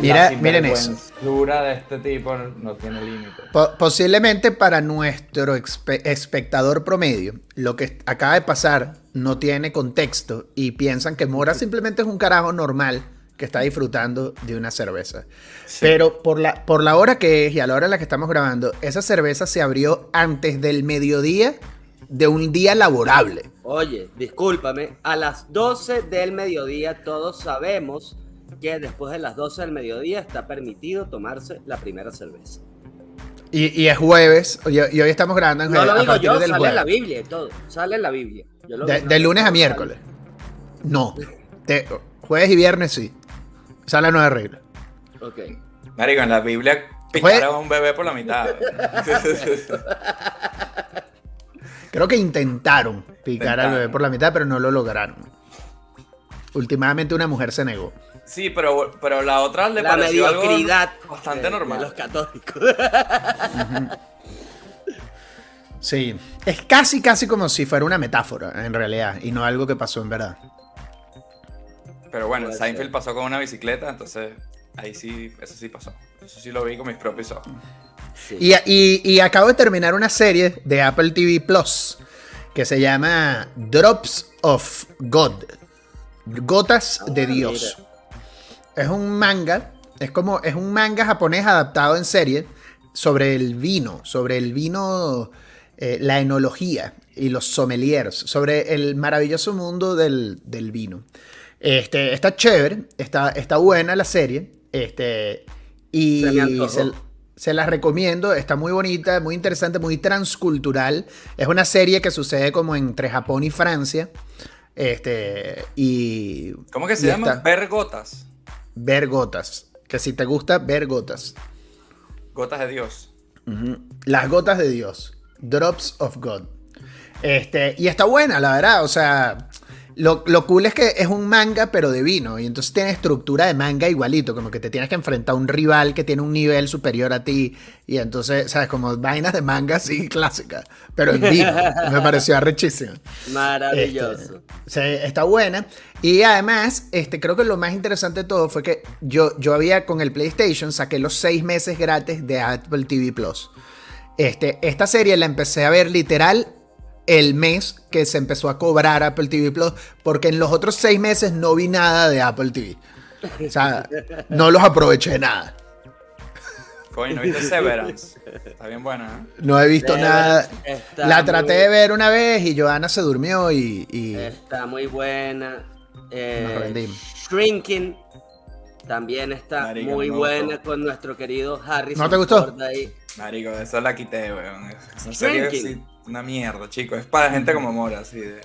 Mira, miren eso. La de este tipo no tiene límite. posiblemente para nuestro espectador promedio, lo que acaba de pasar no tiene contexto y piensan que Mora simplemente es un carajo normal que está disfrutando de una cerveza. Pero por la, por la hora que es y a la hora en la que estamos grabando, esa cerveza se abrió antes del mediodía de un día laborable. Oye, discúlpame, a las 12 del mediodía todos sabemos que después de las 12 del mediodía está permitido tomarse la primera cerveza. Y, es jueves, y, hoy estamos grabando en No lo digo yo, sale en la Biblia y todo, sale en la Biblia. de, lunes a miércoles. No, jueves y viernes sí. Esa la nueva regla. Ok. Marico, en la Biblia picaron a un bebé por la mitad. Creo que intentaron picar al bebé por la mitad, pero no lo lograron. Últimamente una mujer se negó. Sí, pero, pero la otra le la pareció mediocridad bastante normal. los católicos. Sí, es casi, casi como si fuera una metáfora, en realidad, y no algo que pasó en verdad. Pero bueno, Seinfeld pasó con una bicicleta, entonces ahí sí, eso sí pasó. Eso sí lo vi con mis propios ojos. Y, acabo de terminar una serie de Apple TV Plus que se llama Drops of God. Gotas de ah, Dios. Es un manga, es como, es un manga japonés adaptado en serie sobre el vino, sobre el vino, eh, la enología y los sommeliers, sobre el maravilloso mundo del, del vino. Este, está chévere, está, está buena la serie. Este, y se, se, las recomiendo, está muy bonita, muy interesante, muy transcultural. Es una serie que sucede como entre Japón y Francia. Este, y. ¿Cómo que se llama? Ver gotas. Ver gotas. Que si te gusta, ver gotas. Gotas de Dios. Las gotas de Dios. Drops of God. Este, y está buena, la verdad. O sea, lo, cool es que es un manga, pero de vino. Y entonces tiene estructura de manga igualito. Como que te tienes que enfrentar a un rival que tiene un nivel superior a ti. Y entonces, ¿sabes? Como vainas de manga así clásicas. Pero en vino. me pareció arrechísimo. Maravilloso. Este, está buena. Y además, este, creo que lo más interesante de todo fue que yo, yo había con el PlayStation saqué los seis meses gratis de Apple TV Plus. Este, esta serie la empecé a ver literal el mes que se empezó a cobrar Apple TV Plus, porque en los otros seis meses no vi nada de Apple TV. O sea, no los aproveché nada. Coño, ¿no viste Severance? Está bien buena, ¿eh? No he visto nada. La traté de ver una vez y Joana se durmió y. Está muy buena. Eh, Shrinking también está muy buena con nuestro querido Harrison. ¿No te gustó? Marico, esa la quité, weón. Shrinking una mierda, chicos. Es para gente como Mora, así de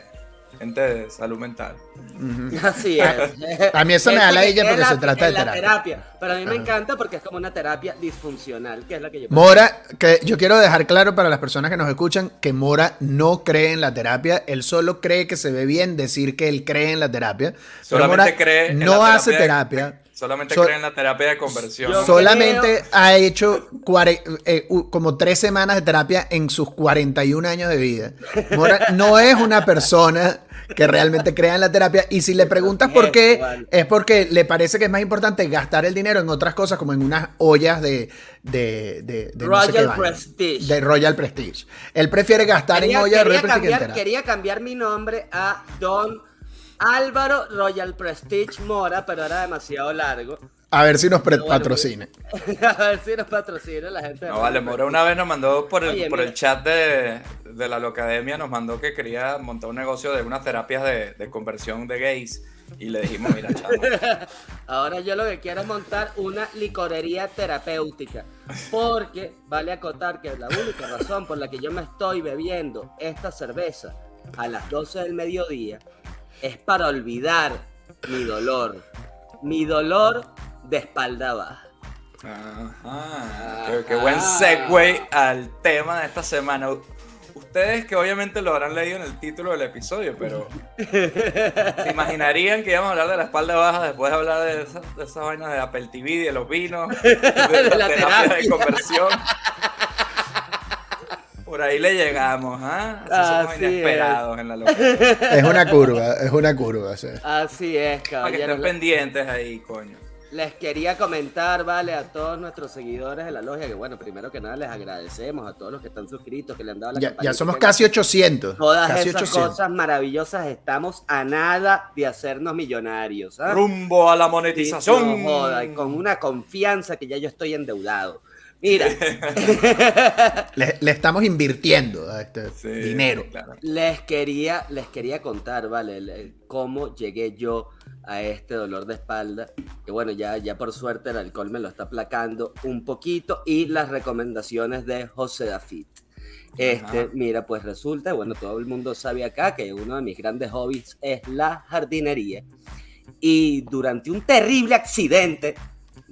gente de salud mental. Así es. A mí eso me da la ella porque se trata de terapia. terapia. Pero a mí me encanta porque es como una terapia disfuncional, que es la que yo Mora, que yo quiero dejar claro para las personas que nos escuchan que Mora no cree en la terapia, él solo cree que se ve bien decir que él cree en la terapia. Solamente cree no hace terapia. Solamente cree en la terapia de conversión. Solamente ha hecho eh, como tres semanas de terapia en sus 41 años de vida. Mora no es una persona que realmente crea en la terapia. Y si le preguntas por qué, es porque le parece que es más importante gastar el dinero en otras cosas, como en unas ollas de. de, Royal Prestige. De Royal Prestige. Él prefiere gastar en ollas de Royal Prestige. Quería cambiar mi nombre a Don Álvaro Royal Prestige Mora, pero era demasiado largo. A ver si nos patrocina. a ver si nos patrocina la gente. No, vale, Mora una vez nos mandó por el, por el chat de, de la Locademia, nos mandó que quería montar un negocio de unas terapias de, de conversión de gays. Y le dijimos, mira, chavo. Ahora yo lo que quiero es montar una licorería terapéutica. Porque vale acotar que la única razón por la que yo me estoy bebiendo esta cerveza a las 12 del mediodía es para olvidar mi dolor. Mi dolor de espalda baja. Ajá. Qué, buen segue al tema de esta semana. Ustedes que obviamente lo habrán leído en el título del episodio, pero ¿se imaginarían que íbamos a hablar de la espalda baja después de hablar de esas, de esas vainas de Apple TV, de los vinos, de, la terapia de conversión? Por ahí le llegamos, ¿ah? Así somos inesperados en la locura. Es una curva, es una curva, sí. Así es, cabrón. Para que estén pendientes ahí, coño. Les quería comentar, vale, a todos nuestros seguidores de la logia, que bueno, primero que nada les agradecemos a todos los que están suscritos, que le han dado la Ya, ya somos casi 800. Todas casi esas cosas maravillosas, estamos a nada de hacernos millonarios. ¿ah? Rumbo a la monetización. no joda, y con una confianza que ya yo estoy endeudado. Mira, Le, le estamos invirtiendo a este Sí, dinero. claro. les quería, les quería contar, ¿vale? le- Cómo llegué yo a este dolor de espalda. Que bueno, ya, ya por suerte el alcohol me lo está aplacando un poquito. Y las recomendaciones de José Dafit. Este, Ajá. mira, pues resulta, bueno, todo el mundo sabe acá que uno de mis grandes hobbies es la jardinería. Y durante un terrible accidente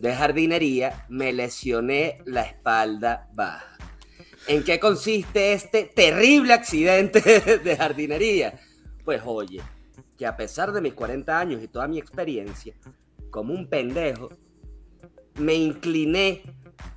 de jardinería me lesioné la espalda baja. ¿En qué consiste este terrible accidente de jardinería? Pues oye, que a pesar de mis 40 años y toda mi experiencia, como un pendejo, me incliné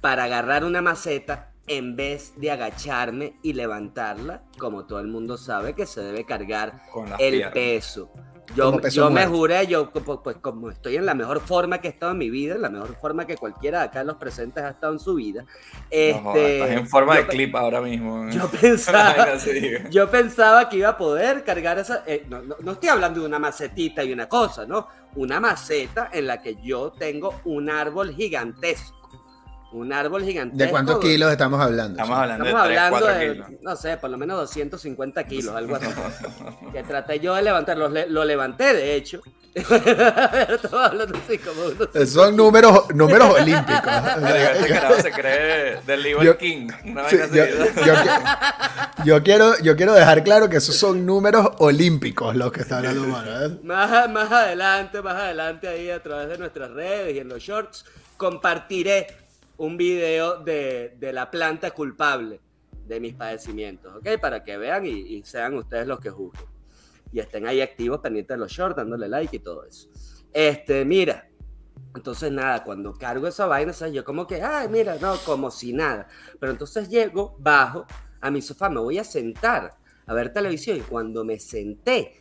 para agarrar una maceta en vez de agacharme y levantarla, como todo el mundo sabe que se debe cargar Con el piernas. peso. Yo, yo me juré, yo como- pues como estoy en la mejor forma que he estado en mi vida, en la mejor forma que cualquiera de acá de los presentes ha estado en su vida. No Este, estás en forma yo de clip ahora mismo. Yo Ay, pensaba, no diga. yo pensaba que iba a poder cargar esa. eh, no, no- no estoy hablando de una macetita y una cosa, ¿no? Una maceta en la que yo tengo un árbol gigantesco. Un árbol gigantesco. ¿De cuántos kilos estamos hablando? Estamos hablando Estamos de 3, hablando 4 de, kilos. no sé, por lo menos 250 kilos, algo así. que traté yo de levantarlo. le- Lo levanté, de hecho. Estaba hablando así como unos- Son números, números olímpicos. Este carajo se cree del Liver Yo- King. Sí, yo, yo yo quiero, yo quiero dejar claro que esos son números olímpicos los que está hablando ¿eh? Más, más adelante, más adelante ahí a través de nuestras redes y en los shorts compartiré un video de, de la planta culpable de mis padecimientos, ¿ok? Para que vean y, y sean ustedes los que juzguen. Y estén ahí activos pendientes de los shorts, dándole like y todo eso. Este, mira. Entonces, nada, cuando cargo esa vaina, ¿sabes? Yo como que, ay, mira, no, como si nada. Pero entonces llego, bajo a mi sofá, me voy a sentar a ver televisión y cuando me senté,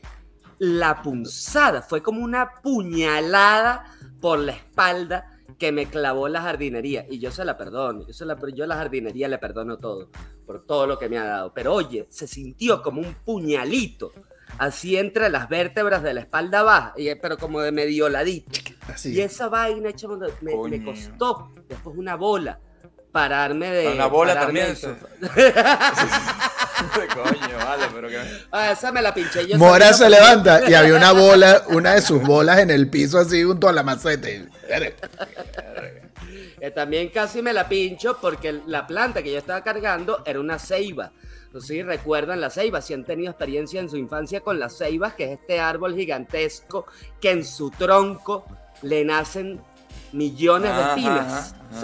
la punzada fue como una puñalada por la espalda que me clavó la jardinería y yo se la perdono, yo, se la, yo a la jardinería le perdono todo por todo lo que me ha dado, pero oye, se sintió como un puñalito así entre las vértebras de la espalda baja, y- pero como de medio ladito. Así. Y esa vaina, chamo, me, me costó después una bola pararme de... Una bola pararme también, sofá. Coño, vale, pero que. Ah, esa me la pinché yo. Mora se levanta y había una bola, una de sus bolas en el piso así junto a la maceta. y- Eh, también casi me la pincho porque la planta que yo estaba cargando era una ceiba. No sé si recuerdan la ceiba, si han tenido experiencia en su infancia con las ceibas, que es este árbol gigantesco que en su tronco le nacen millones de espinas, ajá,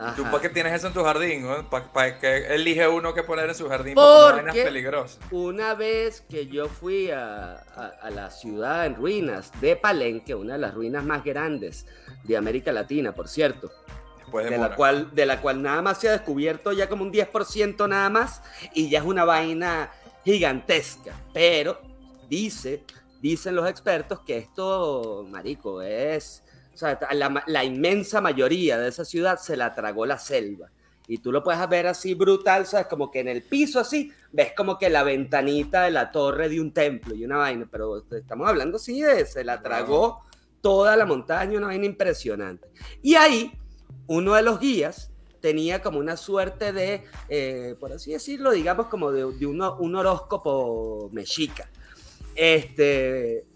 ajá. ¿Tú para qué tienes eso en tu jardín? ¿Para que elige uno que poner en su jardín? Porque una vaina es Porque peligrosa. una vez que yo fui a, a- a la ciudad en ruinas de Palenque, una de las ruinas más grandes de América Latina, por cierto, Después de, de la, cual, de la cual nada más se ha descubierto ya como un 10% nada más y ya es una vaina gigantesca. Pero dice, dicen los expertos que esto, marico, es... Sea, la, la inmensa mayoría de esa ciudad se la tragó la selva. Y tú lo puedes ver así brutal, ¿sabes? Como que en el piso así, ves como que la ventanita de la torre de un templo y una vaina. Pero estamos hablando así de, se la tragó toda la montaña, una vaina impresionante. Y ahí, uno de los guías tenía como una suerte de, eh, por así decirlo, digamos como de, de uno- un horóscopo mexica. Este,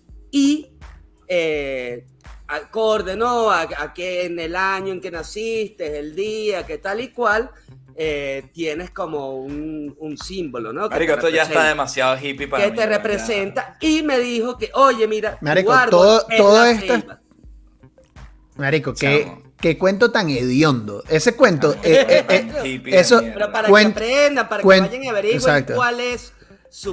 acorde, ¿no? A, a que en el año en que naciste, el día, que tal y cual, eh, tienes como un, un símbolo, ¿no? Que Marico, esto ya está demasiado hippie para que mí. te ya. representa y me dijo que, oye, mira, Marico, todo- es todo la esta- ceiba. Marico, qué, qué cuento tan hediondo. Ese cuento, eh, eh, eh, eso-. Pero para Cuen- que aprendan, para que vayan y averigüen cuál es.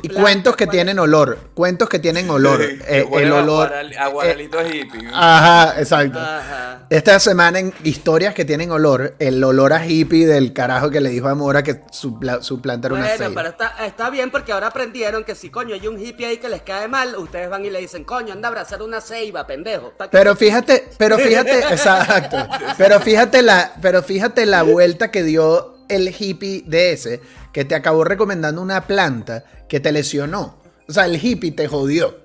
Y cuentos que tienen olor. Cuentos que tienen olor. Eh, el olor. Aguaralito eh, hippie. Ajá, exacto. Esta semana en historias que tienen olor, el olor a hippie del carajo que le dijo a Mora que su, su planta era una Bueno, pero está, está, bien porque ahora aprendieron que si coño hay un hippie ahí que les cae mal, ustedes van y le dicen, coño, anda a abrazar una ceiba, pendejo. Pero fíjate, pero fíjate, exacto. Pero fíjate la, pero fíjate la vuelta que dio el hippie de ese que te acabó recomendando una planta que te lesionó. O sea, el hippie te jodió.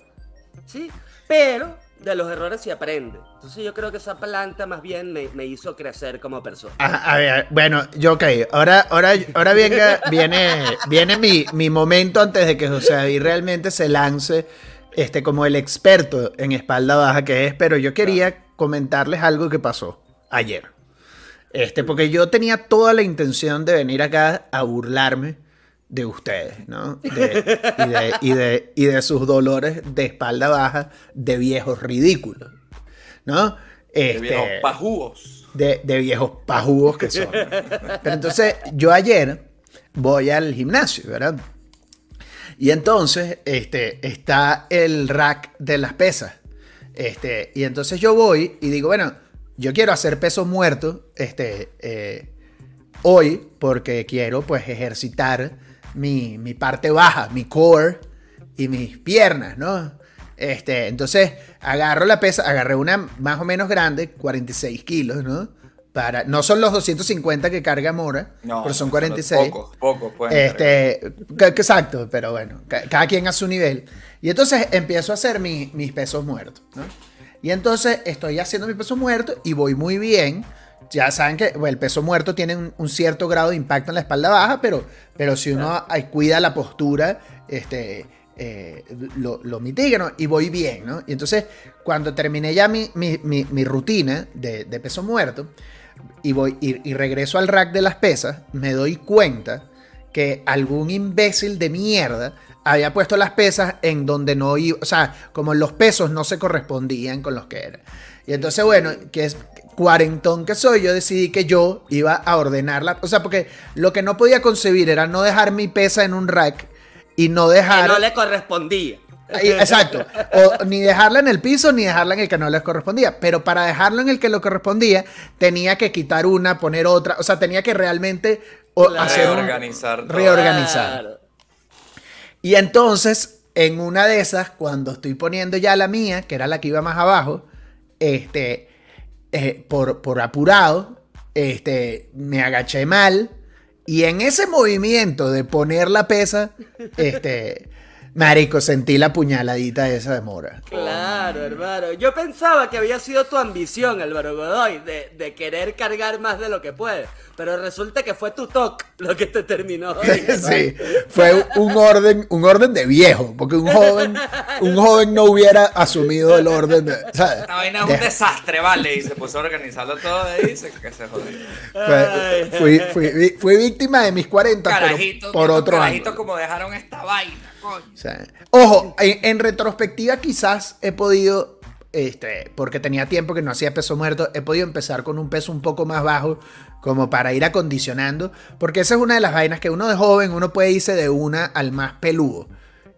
Sí, pero de los errores se aprende. Entonces yo creo que esa planta más bien me, hizo crecer como persona. A, ver, bueno, yo ok. Ahora, ahora, ahora venga, viene, viene mi, mi, momento antes de que José David realmente se lance este, como el experto en espalda baja que es, pero yo quería comentarles algo que pasó ayer. Este, porque yo tenía toda la intención de venir acá a burlarme de ustedes, ¿no? y, de, y, de, sus dolores de espalda baja de viejos ridículos, ¿no? de este, viejos pajúos. De, viejos pajúos que son. Pero entonces, yo ayer voy al gimnasio, ¿verdad? Y entonces, este, está el rack de las pesas. Este, y entonces yo voy y digo, bueno, yo quiero hacer peso muerto este, eh, hoy porque quiero pues ejercitar mi, parte baja, mi core y mis piernas, ¿no? Este, entonces agarro la pesa, agarré una más o menos grande, 46 kilos, ¿no? Para, no son los 250 que carga Mora, pero son 46. Pocos, pocos pueden este, Exacto, pero bueno, cada quien a su nivel. Y entonces empiezo a hacer mis pesos muertos, ¿no? Y entonces estoy haciendo mi peso muerto y voy muy bien. Ya saben que el peso muerto tiene un, cierto grado de impacto en la espalda baja, pero, pero si uno cuida la postura, este, eh, lo, mitiga, ¿no? Y voy bien, ¿no? Y entonces, cuando terminé ya mi, rutina de, peso muerto y, voy, y regreso al rack de las pesas, me doy cuenta que algún imbécil de mierda había puesto las pesas en donde no iba, o sea, como los pesos no se correspondían con los que eran. Y entonces, bueno, que es cuarentón que soy, yo decidí que yo iba a ordenarla, o sea, porque lo que no podía concebir era no dejar mi pesa en un rack y no dejar... Que no le correspondía. Exacto. O ni dejarla en el piso ni dejarla en el que no les correspondía. Pero para dejarlo en el que le correspondía, tenía que quitar una, poner otra. O sea, tenía que realmente hacer reorganizar. reorganizar. Y entonces, en una de esas, cuando estoy poniendo ya la mía, que era la que iba más abajo, este, eh, por, por apurado, este, me agaché mal. Y en ese movimiento de poner la pesa, este, Marico, sentí la puñaladita esa de Mora. Claro, hermano. Yo pensaba que había sido tu ambición, Álvaro Godoy, de, de querer cargar más de lo que puedes. Pero resulta que fue tu toque lo que te terminó. sí, fue un orden, un orden de viejo, porque un joven, un joven no hubiera asumido el orden de. ¿sabes? Esta vaina es un desastre, vale, y se puso a organizarlo todo ahí y se, que se jodió. Fui, fui, fui, víctima de mis 40 carajito, por otro carajito como dejaron esta vaina. Ojo, en, retrospectiva quizás he podido, este, porque tenía tiempo que no hacía peso muerto, he podido empezar con un peso un poco más bajo como para ir acondicionando, porque esa es una de las vainas que uno de joven, uno puede irse de una al más peludo.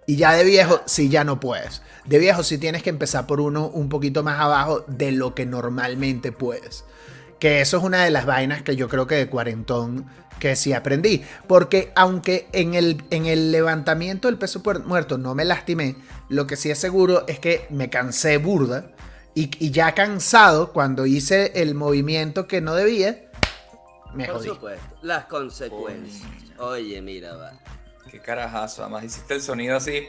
Y ya de viejo, sí, ya no puedes. De viejo, sí tienes que empezar por uno un poquito más abajo de lo que normalmente puedes. Que eso es una de las vainas que yo creo que de cuarentón que sí aprendí. Porque aunque en el, en el levantamiento del peso muerto no me lastimé, lo que sí es seguro es que me cansé burda. Y, ya cansado, cuando hice el movimiento que no debía, me Por supuesto, las consecuencias. Oye, mira, va. Qué carajazo, además hiciste el sonido así,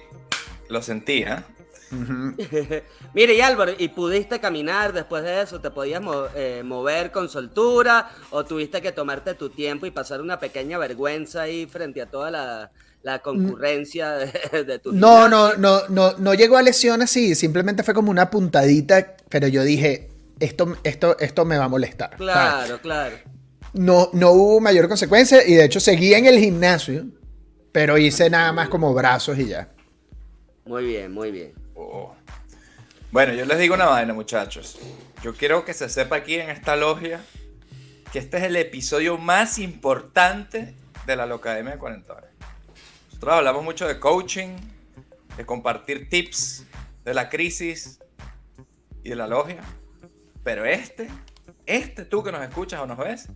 lo sentí, ¿eh? Mire, y Álvaro, ¿y pudiste caminar después de eso? ¿Te podías eh, mover con soltura? ¿O tuviste que tomarte tu tiempo y pasar una pequeña vergüenza ahí frente a toda la, concurrencia de, tu No, no, no, no, no llegó a lesión así, simplemente fue como una puntadita, pero yo dije, esto, esto, esto me va a molestar. Claro, claro. No, no hubo mayor consecuencia y de hecho seguí en el gimnasio, pero hice nada más como brazos y ya. Muy bien, muy bien. Bueno, yo les digo una vaina, muchachos. Yo quiero que se sepa aquí en esta logia que este es el episodio más importante de la Locademia de 40 horas. Nosotros hablamos mucho de coaching, de compartir tips, de la crisis y de la logia. Pero este, este tú que nos escuchas o nos ves,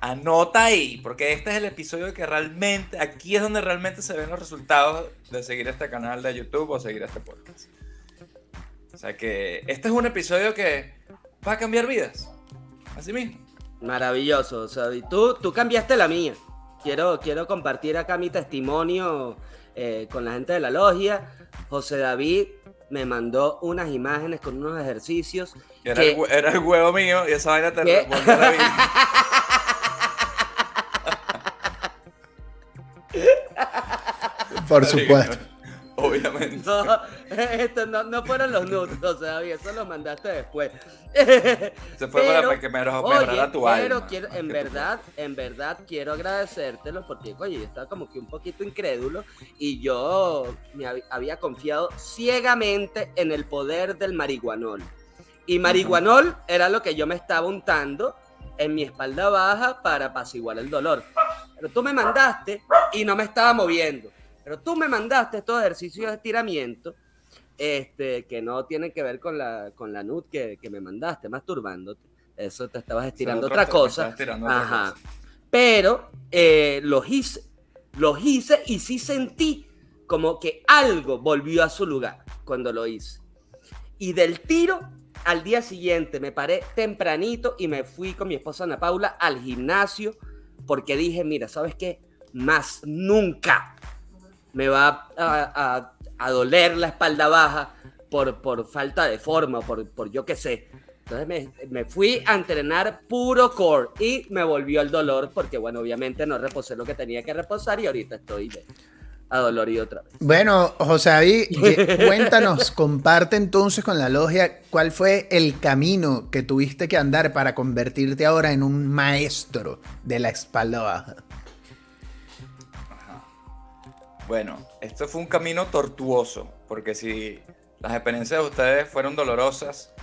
anota ahí, porque este es el episodio que realmente, aquí es donde realmente se ven los resultados de seguir este canal de YouTube o seguir este podcast. O sea que este es un episodio que va a cambiar vidas. Así mismo. Maravilloso, o sea, y tú, tú cambiaste la mía. Quiero, quiero compartir acá mi testimonio eh, con la gente de la logia. José David me mandó unas imágenes con unos ejercicios. Era, el, era el huevo mío y esa vaina te David. Por supuesto. Obviamente. No, no, fueron los nudos, o sea, eso lo mandaste después. Se fue para que me mejorara tu pero Quiero, en verdad, en verdad quiero agradecértelo porque, oye, yo estaba como que un poquito incrédulo y yo me había confiado ciegamente en el poder del marihuanol. Y marihuanol era lo que yo me estaba untando en mi espalda baja para apaciguar el dolor. Pero tú me mandaste y no me estaba moviendo. Pero tú me mandaste estos ejercicios de estiramiento este, que no tienen que ver con la, con la nud que, que me mandaste, masturbándote. Eso te estabas estirando otra, cosa. Ajá. Pero eh, los hice, los hice y sí sentí como que algo volvió a su lugar cuando lo hice. Y del tiro, al día siguiente me paré tempranito y me fui con mi esposa Ana Paula al gimnasio porque dije, mira, ¿sabes qué? Más nunca me va a, doler la espalda baja por, por falta de forma, por, por yo qué sé. Entonces me, fui a entrenar puro core y me volvió el dolor porque, bueno, obviamente no reposé lo que tenía que reposar y ahorita estoy adolorido otra vez. Bueno, José David, cuéntanos, comparte entonces con la logia cuál fue el camino que tuviste que andar para convertirte ahora en un maestro de la espalda baja. Bueno, esto fue un camino tortuoso, porque si las experiencias de ustedes fueron dolorosas,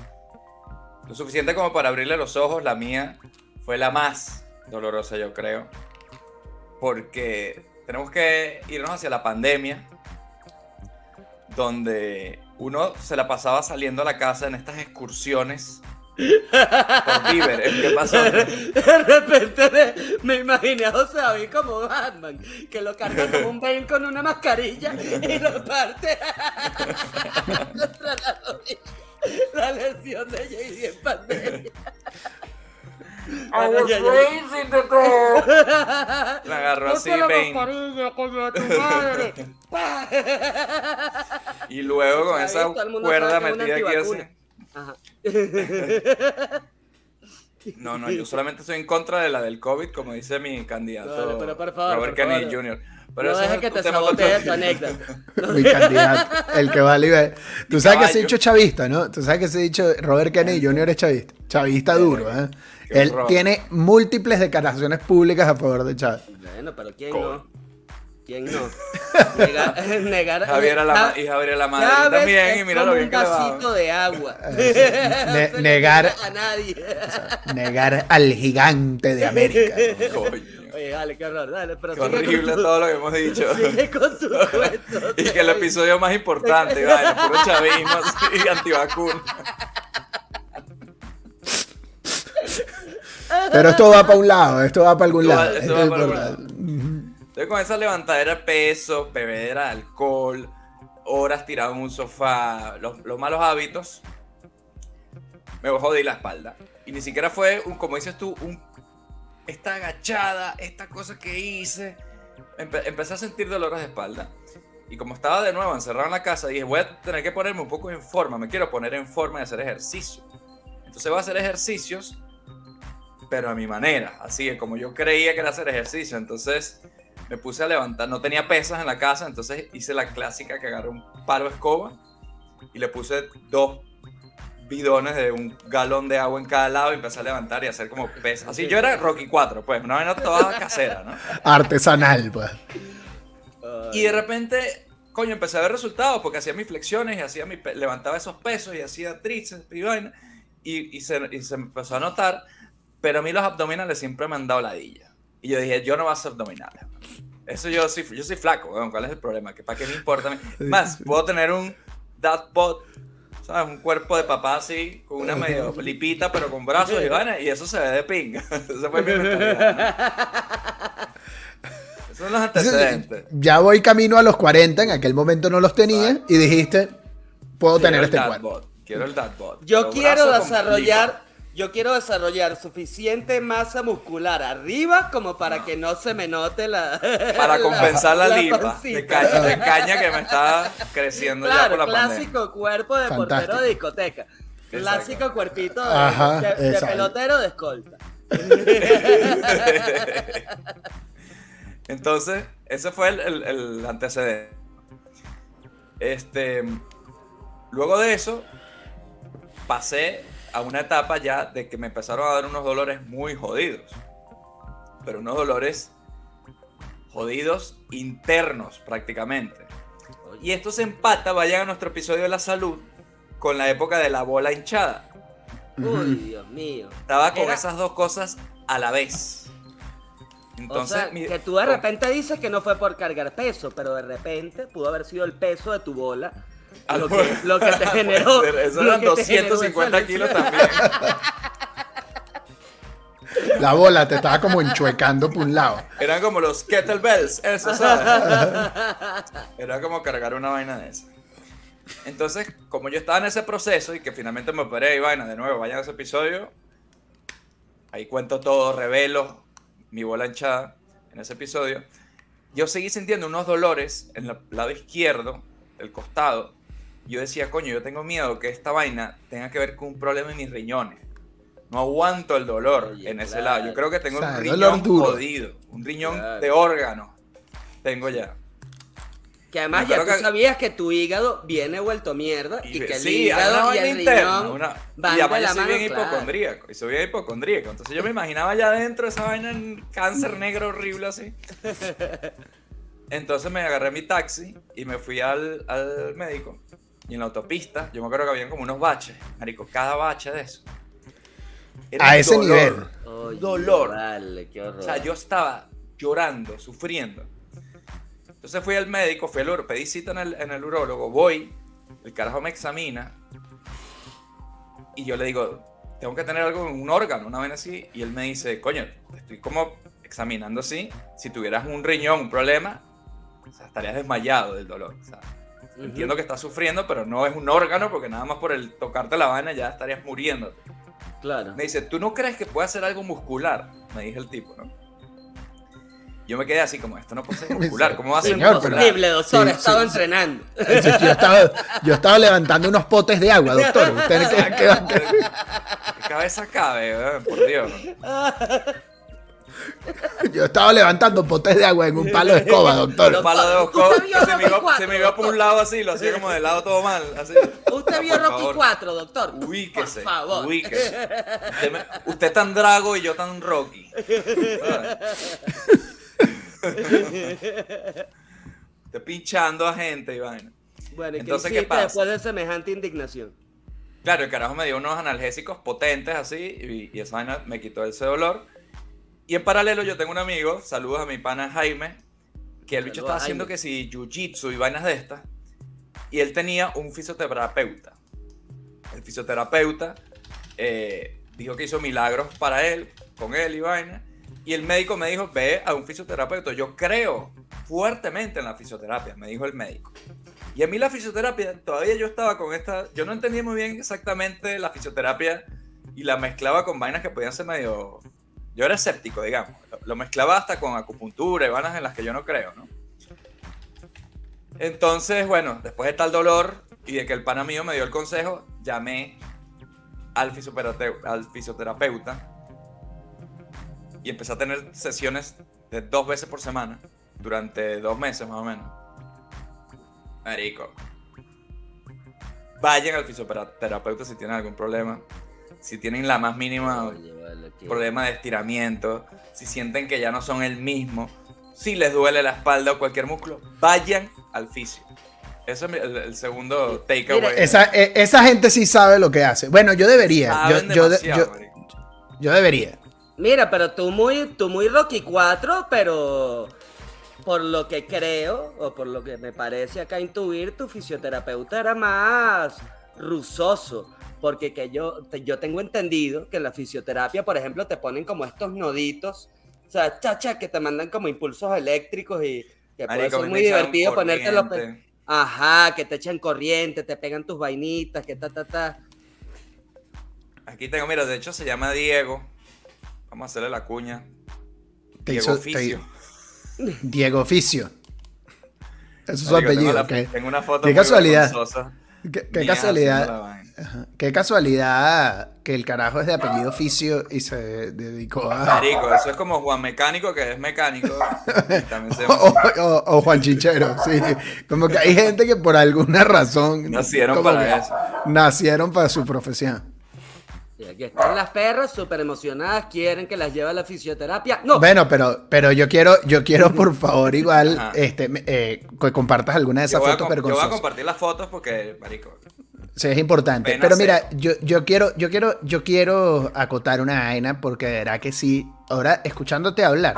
lo suficiente como para abrirle los ojos, la mía fue la más dolorosa, yo creo, porque tenemos que irnos hacia la pandemia, donde uno se la pasaba saliendo a la casa en estas excursiones por víveres, ¿qué pasó? De repente me, imaginé a José David como Batman, que lo carga como un Ben con una mascarilla y lo parte contra la La lesión de JD en pandemia. I was raising the door. Me agarró así, Bane. y luego con esa cuerda metida aquí así. No, no, yo solamente estoy en contra de la del COVID, como dice mi candidato pero por favor, Robert Kennedy Jr. Pero no dejes que te sabotee tu anécdota. Mi candidato, el que va a liberar. Tú sabes que se ha dicho chavista, ¿no? Tú sabes que se ha dicho Robert Kennedy Jr. es chavista. Chavista duro, ¿eh? Él tiene múltiples declaraciones públicas a favor de Chávez. Bueno, pero ¿quién no? ¿Quién no? Negar, negar Javier a la, y Javier a la madre también, y mira lo bien que Un vasito de agua. negar a nadie. negar al gigante de América. Coño. Oye, dale, qué horror, dale, pero qué horrible todo lo que hemos dicho. Sigue con tu cuento. y que el episodio más importante, vale, puro chavismo y antivacuna. Pero esto va para un lado, esto va para algún lado. Esto va para lado. Entonces con esa levantadera de peso, bebedera de alcohol, horas tirado en un sofá, los, malos hábitos, me jodí la espalda. Y ni siquiera fue, un, como dices tú, un, esta agachada, esta cosa que hice. empecé a sentir dolores de espalda. Y como estaba de nuevo encerrado en la casa, dije, voy a tener que ponerme un poco en forma, me quiero poner en forma y hacer ejercicio. Entonces voy a hacer ejercicios, pero a mi manera, así como yo creía que era hacer ejercicio. Entonces me puse a levantar, no tenía pesas en la casa, entonces hice la clásica que agarré un palo de escoba y le puse dos bidones de un galón de agua en cada lado y empecé a levantar y hacer como pesas. Así yo era Rocky 4, pues, una vaina toda casera, ¿no? Artesanal, pues. Y de repente, coño, empecé a ver resultados porque hacía mis flexiones y hacía mi, levantaba esos pesos y hacía tríceps y vaina y, se, y se empezó a notar, pero a mí los abdominales siempre me han dado ladilla. Y yo dije, yo no voy a hacer abdominales. Eso yo soy, yo soy flaco, weón. ¿Cuál es el problema? ¿Que ¿Para qué me importa? Más, puedo tener un dad bot, ¿sabes? Un cuerpo de papá así, con una medio lipita, pero con brazos y vaina, y eso se ve de pinga. Esa fue mi mentalidad. Esos son los antecedentes. Ya voy camino a los 40, en aquel momento no los tenía, y dijiste, puedo Quiero tener este cuerpo. bot, Quiero el dad bot. Yo quiero desarrollar, yo quiero desarrollar suficiente masa muscular arriba como para que no se me note la. Para compensar la, lipa pancita. de caña, de caña que me está creciendo ya por la clásico pandemia. cuerpo de portero de discoteca. Clásico cuerpito de, Ajá, de- de exacto. pelotero de escolta. Entonces, ese fue el, el- el antecedente. Este, luego de eso, pasé a una etapa ya de que me empezaron a dar unos dolores muy jodidos. Pero unos dolores jodidos internos prácticamente. Y esto se empata, vayan a nuestro episodio de la salud, con la época de la bola hinchada. Uy, Dios mío. Estaba con Era- esas dos cosas a la vez. Entonces, o sea, mi- que tú de repente dices que no fue por cargar peso, pero de repente pudo haber sido el peso de tu bola Lo, que, lo que te generó. Eso eran que te generó 250 esa kilos también. La bola te estaba como enchuecando por un lado. Eran como los kettlebells, eso, ¿sabes? Era como cargar una vaina de esa. Entonces, como yo estaba en ese proceso y que finalmente me operé y vaina, de nuevo, vayan a ese episodio. Ahí cuento todo, revelo mi bola hinchada en ese episodio. Yo seguí sintiendo unos dolores en el lado izquierdo, del costado. Yo decía, coño, yo tengo miedo que esta vaina tenga que ver con un problema en mis riñones. No aguanto el dolor Oye, en ese claro. lado. Yo creo que tengo O sea, un riñón jodido. Un riñón Claro. de órgano. Tengo ya. Que además ya tú que- sabías que tu hígado viene vuelto mierda y, que el sí, hígado y vaina el interna, riñón una- van y de además la yo soy mano, bien claro. hipocondríaco. Y soy bien hipocondríaco. Entonces yo me imaginaba allá adentro esa vaina en cáncer negro horrible así. Entonces me agarré mi taxi y me fui al, al médico. Y en la autopista, yo me acuerdo que habían como unos baches. Marico, cada bache de eso. era A ese dolor. nivel. Oye, Dolor. Vale, qué horror. O sea, yo estaba llorando, sufriendo. Entonces fui al médico, fui al uro, pedí cita en el, en el urólogo, voy, el carajo me examina y yo le digo, tengo que tener algo en un órgano, una vez así, y él me dice, coño, te estoy como examinando así, si tuvieras un riñón, un problema, o sea, estarías desmayado del dolor. o Entiendo que estás sufriendo, pero no es un órgano porque nada más por el tocarte la vaina ya estarías muriéndote. Claro. Me dice, ¿tú no crees que puede ser algo muscular? Me dice el tipo, ¿no? Yo me quedé así como, esto no puede ser muscular, ¿cómo va a ser Señor, muscular? Imposible, doctor, Sí, he estado sí, entrenando. Yo estaba, yo estaba levantando unos potes de agua, doctor. Usted que- que- ¿Qué cabeza cabe, por Dios. yo estaba levantando potes de agua en un palo de escoba, doctor. Un palo de ¿Usted osco, vio se me, iba, Rocky se me iba por un lado así, lo hacía como de lado todo mal. Así. Usted Ah, vio Rocky favor. 4, doctor. Ubíquese, Por favor. ubíquese. Usted, me- usted tan Drago y yo tan Rocky. Usted pinchando a gente vaina. Bueno, ¿y Entonces, qué ¿qué pasa? después de semejante indignación? Claro, el carajo me dio unos analgésicos potentes así y, y esa vaina me quitó ese dolor. Y en paralelo yo tengo un amigo, saludos a mi pana Jaime, que el bicho estaba haciendo que si jiu-jitsu y vainas de estas. Y él tenía un fisioterapeuta. El fisioterapeuta eh, dijo que hizo milagros para él, con él y vaina. Y el médico me dijo, ve a un fisioterapeuta. Yo creo fuertemente en la fisioterapia, me dijo el médico. Y a mí la fisioterapia, todavía yo estaba con esta, yo no entendía muy bien exactamente la fisioterapia y la mezclaba con vainas que podían ser medio... Yo era escéptico, digamos. Lo, lo mezclaba hasta con acupuntura y vainas en las que yo no creo, ¿no? Entonces, bueno, después de tal dolor y de que el pana mío me dio el consejo, llamé al al fisioterapeuta y empecé a tener sesiones de dos veces por semana durante dos meses más o menos. Marico. Vayan al fisioterapeuta si tienen algún problema. Si tienen la más mínima Oye, vale, problema de estiramiento, si sienten que ya no son el mismo, si les duele la espalda o cualquier músculo, vayan al fisio. Ese es el, el segundo takeaway. Esa, e- esa gente sí sabe lo que hace. Bueno, yo debería. Yo, de- yo debería. Mira, pero tú muy, tú muy Rocky 4, pero por lo que creo, o por lo que me parece acá intuir, tu fisioterapeuta era más rusoso. Porque que yo, yo tengo entendido que en la fisioterapia, por ejemplo, te ponen como estos noditos, o sea, chacha, que te mandan como impulsos eléctricos y que puede ser muy divertido ponerte los... Ajá, que te echan corriente, te pegan tus vainitas, que ta, ta, ta. Aquí tengo, mira, de hecho se llama Diego. Vamos a hacerle la cuña. Diego Oficio. Diego Oficio. Eso es su apellido. Tengo, una foto Qué casualidad. Qué, casualidad. Qué casualidad que el carajo es de apellido oficio y se dedicó a. Marico, eso es como Juan Mecánico, que es mecánico. o, Juan Chichero, sí. Como que hay gente que por alguna razón. Nacieron para eso. Nacieron para su profesión. Y aquí están las perras súper emocionadas, quieren que las lleve a la fisioterapia. No. Bueno, pero, pero yo quiero, yo quiero por favor igual este, eh, que compartas alguna de esas fotos. Pero yo voy a compartir las fotos porque, marico. Sí, es importante. pero mira, yo, yo quiero, yo quiero, yo quiero acotar una vaina porque verá que sí. Ahora, escuchándote hablar.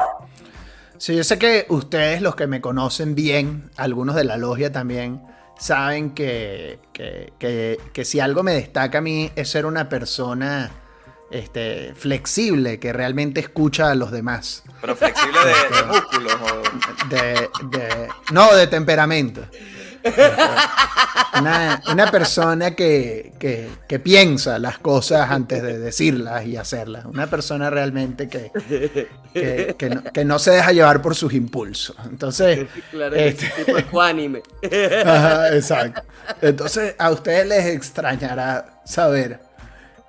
Sí, yo sé que ustedes, los que me conocen bien, algunos de la logia también saben que, que, si algo me destaca a mí es ser una persona este, flexible, que realmente escucha a los demás. Pero flexible de, este, músculos o... de, no, de temperamento. Una, persona que, piensa las cosas antes de decirlas y hacerlas. Una persona realmente que, que, no, se deja llevar por sus impulsos. Entonces. este, tipo ecuánime. exacto. Entonces, a ustedes les extrañará saber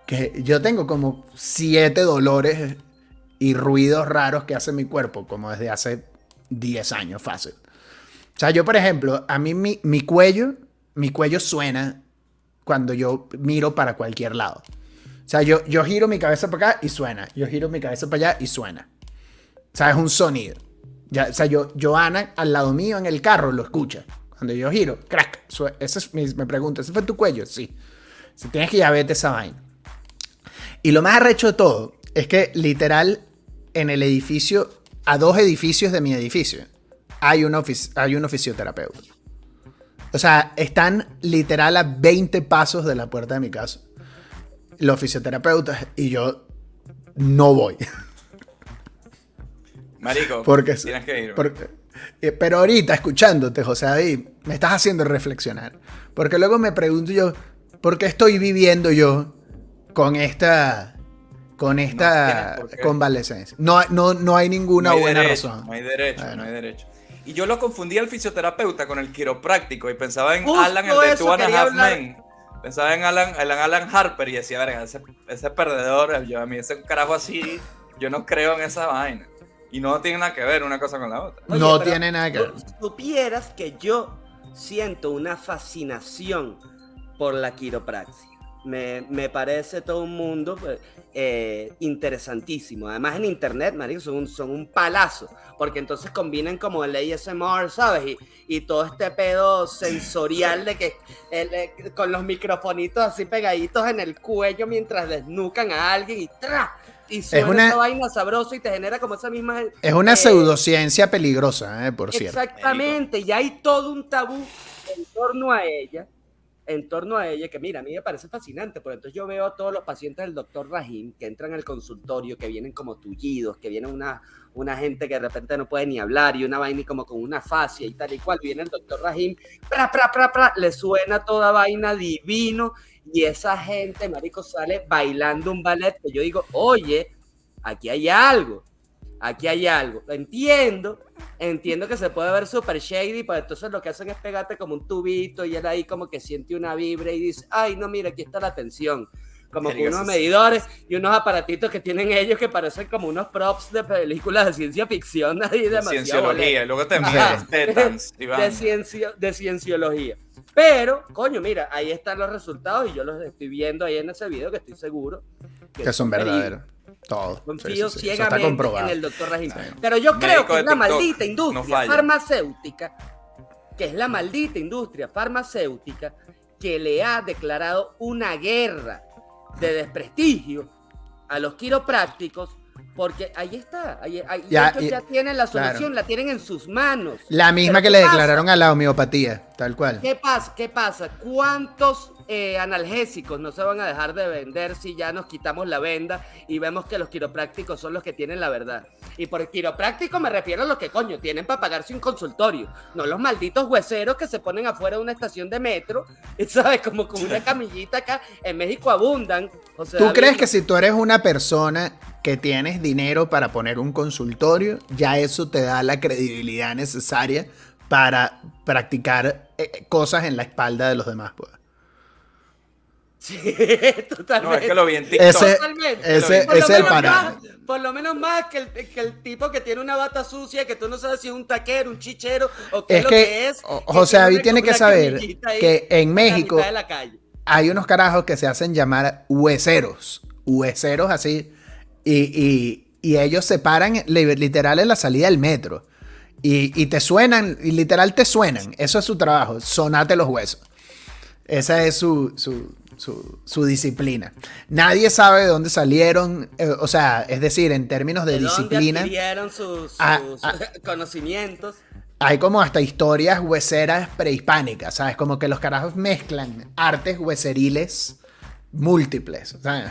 que yo tengo como siete dolores y ruidos raros que hace mi cuerpo, como desde hace 10 años fácil. O sea, yo, por ejemplo, a mí mi, cuello, mi cuello suena cuando yo miro para cualquier lado. O sea, yo, yo giro mi cabeza para acá y suena. Yo giro mi cabeza para allá y suena. O sea, es un sonido. Ya, o sea, yo, Joana, al lado mío en el carro, lo escucha. Cuando yo giro, crack. Ese es me pregunta, ¿ese fue tu cuello? Sí. Si tienes que ya vete esa vaina. Y lo más arrecho de todo es que literal en el edificio, a dos edificios de mi edificio, hay un, hay un fisioterapeuta. O sea, están literal a 20 pasos de la puerta de mi casa. Los fisioterapeutas y yo no voy. Marico, porque, tienes que ir. Eh, pero ahorita, escuchándote, José David, me estás haciendo reflexionar. Porque luego me pregunto yo, ¿por qué estoy viviendo yo con esta con esta convalescencia? No, no, no hay ninguna buena razón. No hay derecho, no hay derecho. Y yo lo confundía al fisioterapeuta con el quiropráctico y pensaba en Alan, el de Two and a Half Men. Pensaba en Alan, Alan Harper y decía, verga, ese, ese perdedor, yo a mí ese carajo así, yo no creo en esa vaina. Y no tiene nada que ver una cosa con la otra. no tiene nada que ver. Supieras que yo siento una fascinación por la quiropraxia. Me, parece todo un mundo pues, eh, interesantísimo. Además en internet, marico, son un, son un palazo, porque entonces combinan como el ASMR, ¿sabes? Y, todo este pedo sensorial de que eh, con los microfonitos así pegaditos en el cuello mientras desnucan a alguien y ¡tra! Y suena es una, esa vaina sabrosa y te genera como esa misma... Es una eh, pseudociencia peligrosa, por cierto. Exactamente, y hay todo un tabú en torno a ella en torno a ella, que mira, a mí me parece fascinante, porque entonces yo veo a todos los pacientes del doctor Rahim que entran al consultorio, que vienen como tullidos, que vienen una, una gente que de repente no puede ni hablar y una vaina como con una fascia y tal y cual, viene el doctor Rahim, pra, le suena toda vaina divino y esa gente, marico, sale bailando un ballet que yo digo, oye, aquí hay algo aquí hay algo. Entiendo, entiendo que se puede ver super shady, pero entonces lo que hacen es pegarte como un tubito y él ahí como que siente una vibra y dice, ay, no, mira, aquí está la tensión. Como con unos medidores y unos aparatitos que tienen ellos que parecen como unos props de películas de ciencia ficción. Ahí de cienciología, luego te de, de cienciología. Pero, coño, mira, ahí están los resultados y yo los estoy viendo ahí en ese video que estoy seguro que, son verdaderos. Todo. Confío ciegamente en el doctor Rajim. Pero yo creo que es la maldita industria farmacéutica, que es la maldita industria farmacéutica que le ha declarado una guerra de desprestigio a los quiroprácticos Porque ahí está, ahí, ahí- Ya, ellos y- ya tienen la claro. solución, la tienen en sus manos. La misma que ¿qué le pasa? declararon a la homeopatía, tal cual. ¿Qué pasa? ¿Qué pasa? ¿Cuántos eh, analgésicos no se van a dejar de vender si ya nos quitamos la venda y vemos que los quiroprácticos son los que tienen la verdad? Y por quiropráctico me refiero a los que coño tienen para pagarse un consultorio, no los malditos hueseros que se ponen afuera de una estación de metro, ¿sabes? Como con una camillita acá. En México abundan. O sea, ¿Tú crees que si tú eres una persona que tienes dinero para poner un consultorio, ya eso te da la credibilidad necesaria para practicar eh, cosas en la espalda de los demás? pues? Sí, No, totalmente. es que lo vi en TikTok. Ese- Totalmente. ese- Por lo ese es el más- Por lo menos más que el, que el tipo que tiene una bata sucia, que tú no sabes si es un taquero, un chichero o qué es, Es lo que, que es. José tiene David tiene que saber que en la México mitad de la calle. hay unos carajos que se hacen llamar hueseros. Hueseros así. Y, y- y ellos se paran li- literal en la salida del metro. Y, y te suenan, y literal te suenan. Eso es su trabajo, sonate los huesos. Esa es su, su, su- su disciplina. Nadie sabe de dónde salieron, eh, o sea, es decir, en términos de, ¿De dónde disciplina, adquirieron sus, sus conocimientos? hay como hasta historias hueseras prehispánicas, ¿sabes? Como que los carajos mezclan artes hueseriles múltiples, ¿sabes?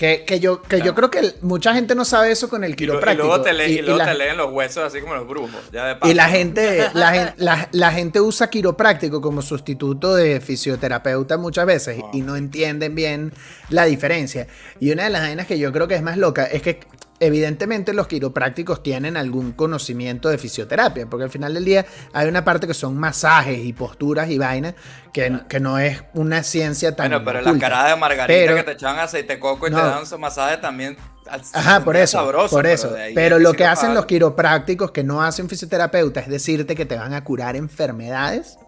Que, que yo, que yo creo que mucha gente no sabe eso con el Y, y quiropráctico. luego, te, lee- Y- y y luego la- te leen los huesos así como los brujos. Ya de Y paso. la gente, la, gen- la- la gente usa quiropráctico como sustituto de fisioterapeuta muchas veces Wow. y no entienden bien la diferencia. Y una de las vainas que yo creo que es más loca es que evidentemente los quiroprácticos tienen algún conocimiento de fisioterapia, porque al final del día hay una parte que son masajes y posturas y vainas que, que no es una ciencia tan Bueno, pero la oculta. cara de Margarita Pero- que te echaban aceite de coco y No. te dan su masaje también. al- Ajá, por eso, sabroso, por eso. Pero lo que hacen los quiroprácticos que no hacen fisioterapeuta es decirte que te van a curar enfermedades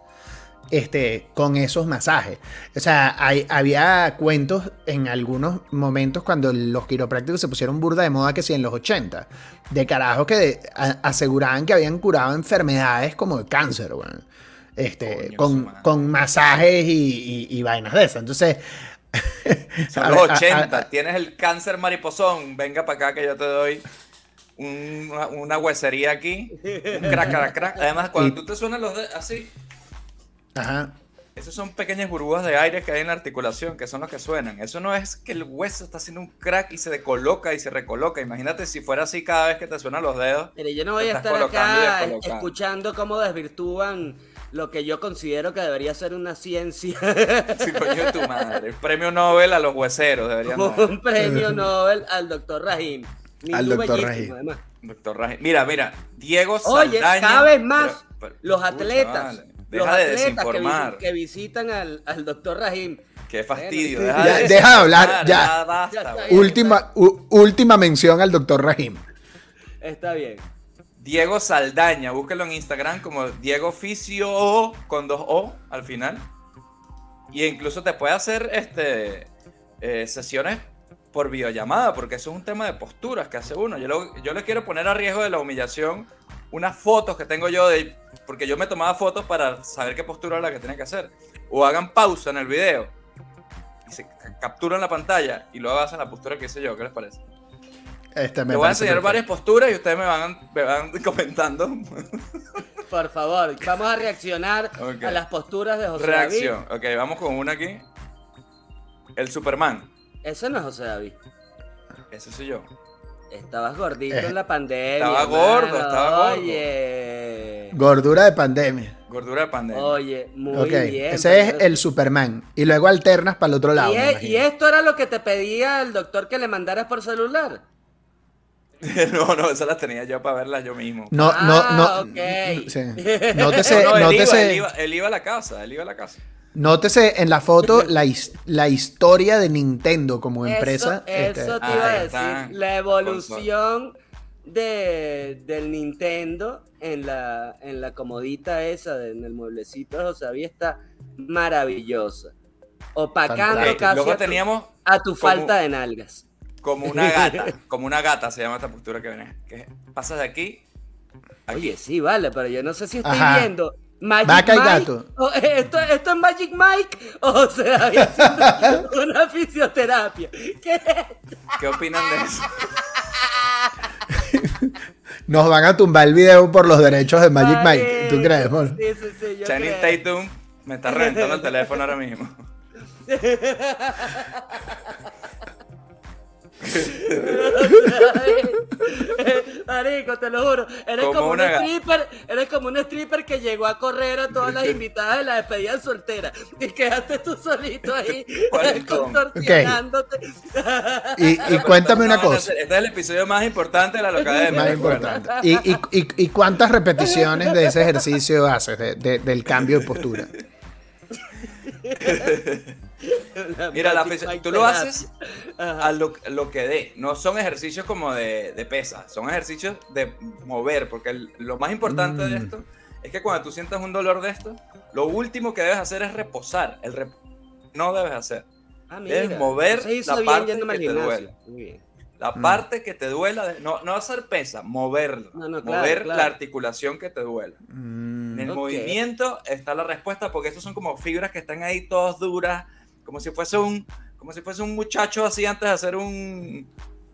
este, con esos masajes. O sea, hay- había cuentos en algunos momentos cuando los quiroprácticos se pusieron burda de moda que sí en los 80, de carajos que a- aseguraban que habían curado enfermedades como el cáncer, weón. Este, Coño, con, con masajes y, y- y vainas de esas. Entonces, Son los a- a- 80. Tienes el cáncer mariposón. Venga para acá que yo te doy un- una, una huesería aquí. Un crack, crack, crack. Además, cuando Y- tú te suenas los dedos así, ajá. esos son pequeñas burbujas de aire que hay en la articulación, que son los que suenan. Eso no es que el hueso está haciendo un crack y se decoloca y se recoloca. Imagínate si fuera así cada vez que te suenan los dedos. Mire, yo no voy a estás estar acá escuchando cómo desvirtúan lo que yo considero que debería ser una ciencia. Sí, coño de tu madre. Premio Nobel a los hueseros deberían un premio Nobel al doctor Rahim. Al Niño doctor bellísimo, Rahim. además. Doctor Raji. Mira, mira, Diego Oye, Saldaña. cada vez más Pero- pero- los atletas, vale. Los Deja de atletas que, desinformar. visi- que visitan al, al doctor Rahim. Qué fastidio. Bueno, Deja, Ya, de deja de hablar, desinformar, ya. basta, Ya. Última, u- última mención al doctor Rahim. Está bien. Diego Saldaña, búsquelo en Instagram como Diego Fisio con dos O al final. Y incluso te puede hacer este eh, sesiones por videollamada, porque eso es un tema de posturas que hace uno. Yo, lo- yo le quiero poner a riesgo de la humillación unas fotos que tengo yo de. Porque yo me tomaba fotos para saber qué postura era la que tenía que hacer. O hagan pausa en el video y se ca- capturan la pantalla y luego hacen la postura que hice yo. ¿Qué les parece? Este, me voy a enseñar perfecto. varias posturas y ustedes me van, me van comentando. Por favor, vamos a reaccionar Ok. a las posturas de José David. Reacción. Ok, vamos con una aquí. El Superman. Eso no es José David. Ese soy yo. Estabas gordito Eh, en la pandemia. estaba gordo, estaba gordo. Oye. Gordura de pandemia. Gordura de pandemia. Oye, muy ok, bien. ese es el Superman. Y luego alternas para el otro lado. ¿Y, me e- y esto era lo que te pedía el doctor que le mandaras por celular. no, no, esas las tenía yo para verlas yo mismo. No, no, no. Ah, ok. sí. Nótese, No, no, él, iba, nótese- él, iba, él iba a la casa, él iba a la casa. Nótese en la foto la, his- la historia de Nintendo como empresa. Eso, este, eso te iba a decir. está. La evolución de, del Nintendo en la, en la comodita esa, de- en el mueblecito de José David, está maravillosa. Opacando Fantástico. casi Luego a tu, teníamos a tu como- falta de nalgas. como una gata, como una gata se llama esta postura que viene. Que pasas de aquí, aquí. Oye, sí, vale, pero yo no sé si estoy Ajá. viendo Magic Vaca y Mike. gato. o- esto, esto es Magic Mike o sea, haciendo una fisioterapia. ¿Qué? ¿Qué opinan de eso? Nos van a tumbar el video por los derechos de Magic Mike. ¿Tú crees, amor? Sí, sí, sí. Yo Channing Tatum me está reventando el teléfono ahora mismo. Marico, te lo juro. Eres como, un stripper, eres como un stripper que llegó a correr a todas las invitadas de la despedida soltera. Y quedaste tú solito ahí contorsionándote. Y, y, cuéntame una cosa. Este es el episodio más importante de la localidad Más importante. ¿Y, y, y, cuántas repeticiones de ese ejercicio haces de, del cambio de postura? Mira, la tú lo haces a lo, que dé. No son ejercicios como de, de pesa, son ejercicios de mover, porque lo más importante de mm. esto es que cuando tú sientas un dolor de esto, lo último que debes hacer es reposar. El no debes hacer. Ah, debes mover la parte que te duele. La mm. parte que te duela, no, no hacer pesa, moverla. mover la articulación que te duela. Mm. En el movimiento está la respuesta, porque estos son como fibras que están ahí todas duras, como si fuese un, como si fuese un muchacho así antes de hacer un,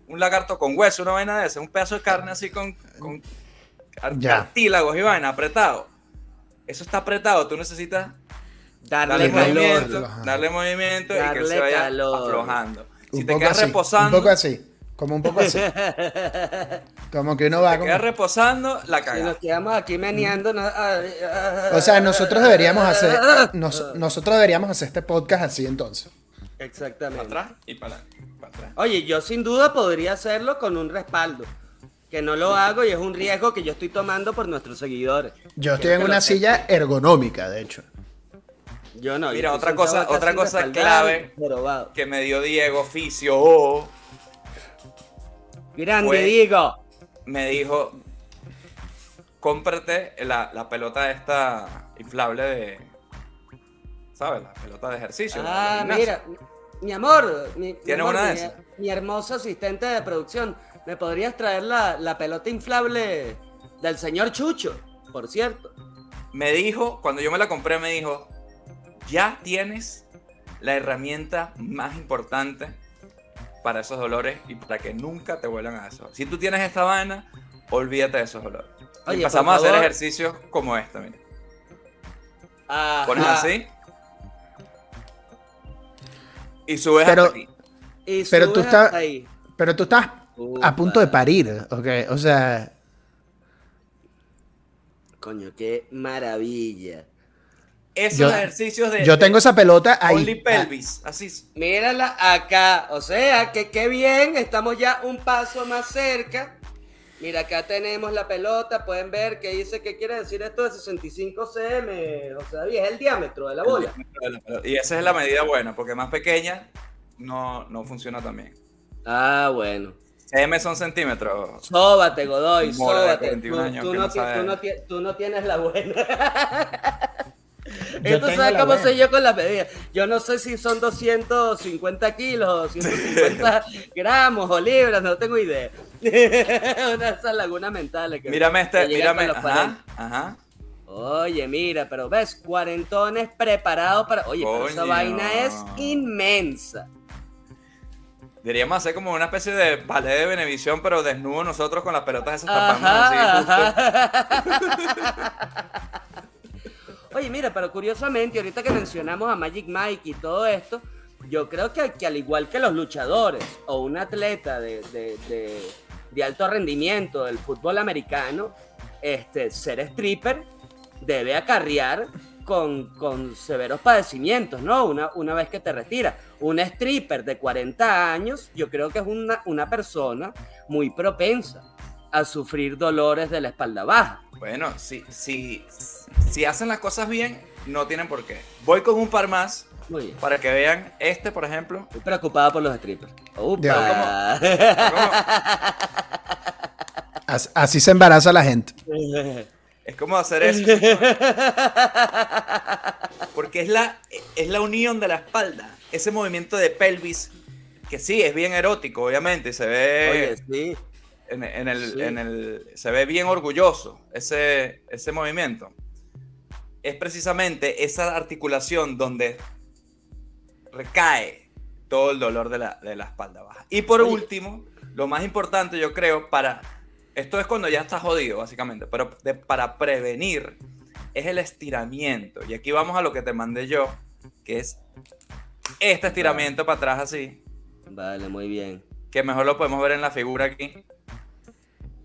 un lagarto con hueso, una vaina de esa, un pedazo de carne así con, con cartílagos y vaina apretado. Eso está apretado, tú necesitas darle, movimiento, darle movimiento y que se vaya aflojando. Si te quedas reposando. Un poco así. Como un poco así. Como que uno va. Te quedas reposando, la cagada. Si nos quedamos aquí meneando. o sea, nosotros deberíamos hacer. nosotros deberíamos hacer este podcast así entonces. Exactamente. Para atrás y para, atrás. Oye, yo sin duda podría hacerlo con un respaldo. Que no lo hago y es un riesgo que yo estoy tomando por nuestros seguidores. Yo estoy en una silla ergonómica, de hecho. Yo no. Mira, otra cosa, otra cosa clave que me dio Diego Oficio Grande, Diego. Me dijo, cómprate la, la, pelota esta inflable de... ¿Sabes? La pelota de ejercicio. Ah, mira, mi amor, mi, una mi, hermoso asistente de producción, ¿me podrías traer la, la pelota inflable del señor Chucho, por cierto? Me dijo, cuando yo me la compré, me dijo, ya tienes la herramienta más importante para esos dolores y para que nunca te vuelvan a eso. Si tú tienes esta vaina, olvídate de esos dolores. y pasamos a hacer ejercicios como este, mira. Pones así. Y subes pero, hasta aquí. pero tú estás Pero tú estás a punto de parir, ¿ok? O sea... Coño, qué maravilla esos ejercicios de. Yo tengo esa pelota ahí. Only pelvis, así. Mírala acá. O sea, que qué bien. Estamos ya un paso más cerca. Mira, acá tenemos la pelota. Pueden ver que dice que quiere decir esto de 65 cm. O sea, es el diámetro de la bola. y esa es la medida buena, porque más pequeña no, no funciona también. Ah, bueno. cm son centímetros. Sóbate, Godoy, sóbate. tú no tienes la buena. Esto sabes cómo soy yo con las medidas. Yo no sé si son 250 kilos, 150 gramos o libras, no tengo idea. Una de esas lagunas mentales. Que mírame este, mírame. Ajá, ajá. Oye, mira, pero ves, cuarentones preparados para. Oye, pero esa vaina es inmensa. Deberíamos hacer como una especie de ballet de Benevisión, pero desnudo nosotros con las pelotas esas tapando Oye, mira, pero curiosamente, ahorita que mencionamos a Magic Mike y todo esto, yo creo que, al igual que los luchadores o un atleta de, alto rendimiento del fútbol americano, este, ser stripper debe acarrear con, con, severos padecimientos, ¿no? Una, una vez que te retiras. Un stripper de 40 años, yo creo que es una, una persona muy propensa a sufrir dolores de la espalda baja. Bueno, si, si, si hacen las cosas bien, no tienen por qué. Voy con un par más para que vean este, por ejemplo. Estoy preocupada por los strippers. Así se embaraza la gente. Es como hacer eso. Porque es la, es la unión de la espalda. Ese movimiento de pelvis, que sí, es bien erótico, obviamente. Se ve. Oye, sí en, el, se ve bien orgulloso ese, ese movimiento. Es precisamente esa articulación donde recae todo el dolor de la, espalda baja. Y por último, lo más importante yo creo para Esto es cuando ya estás jodido, básicamente. Pero de- para prevenir es el estiramiento. Y aquí vamos a lo que te mandé yo, que es este estiramiento para atrás así. Vale, muy bien. Que mejor lo podemos ver en la figura aquí.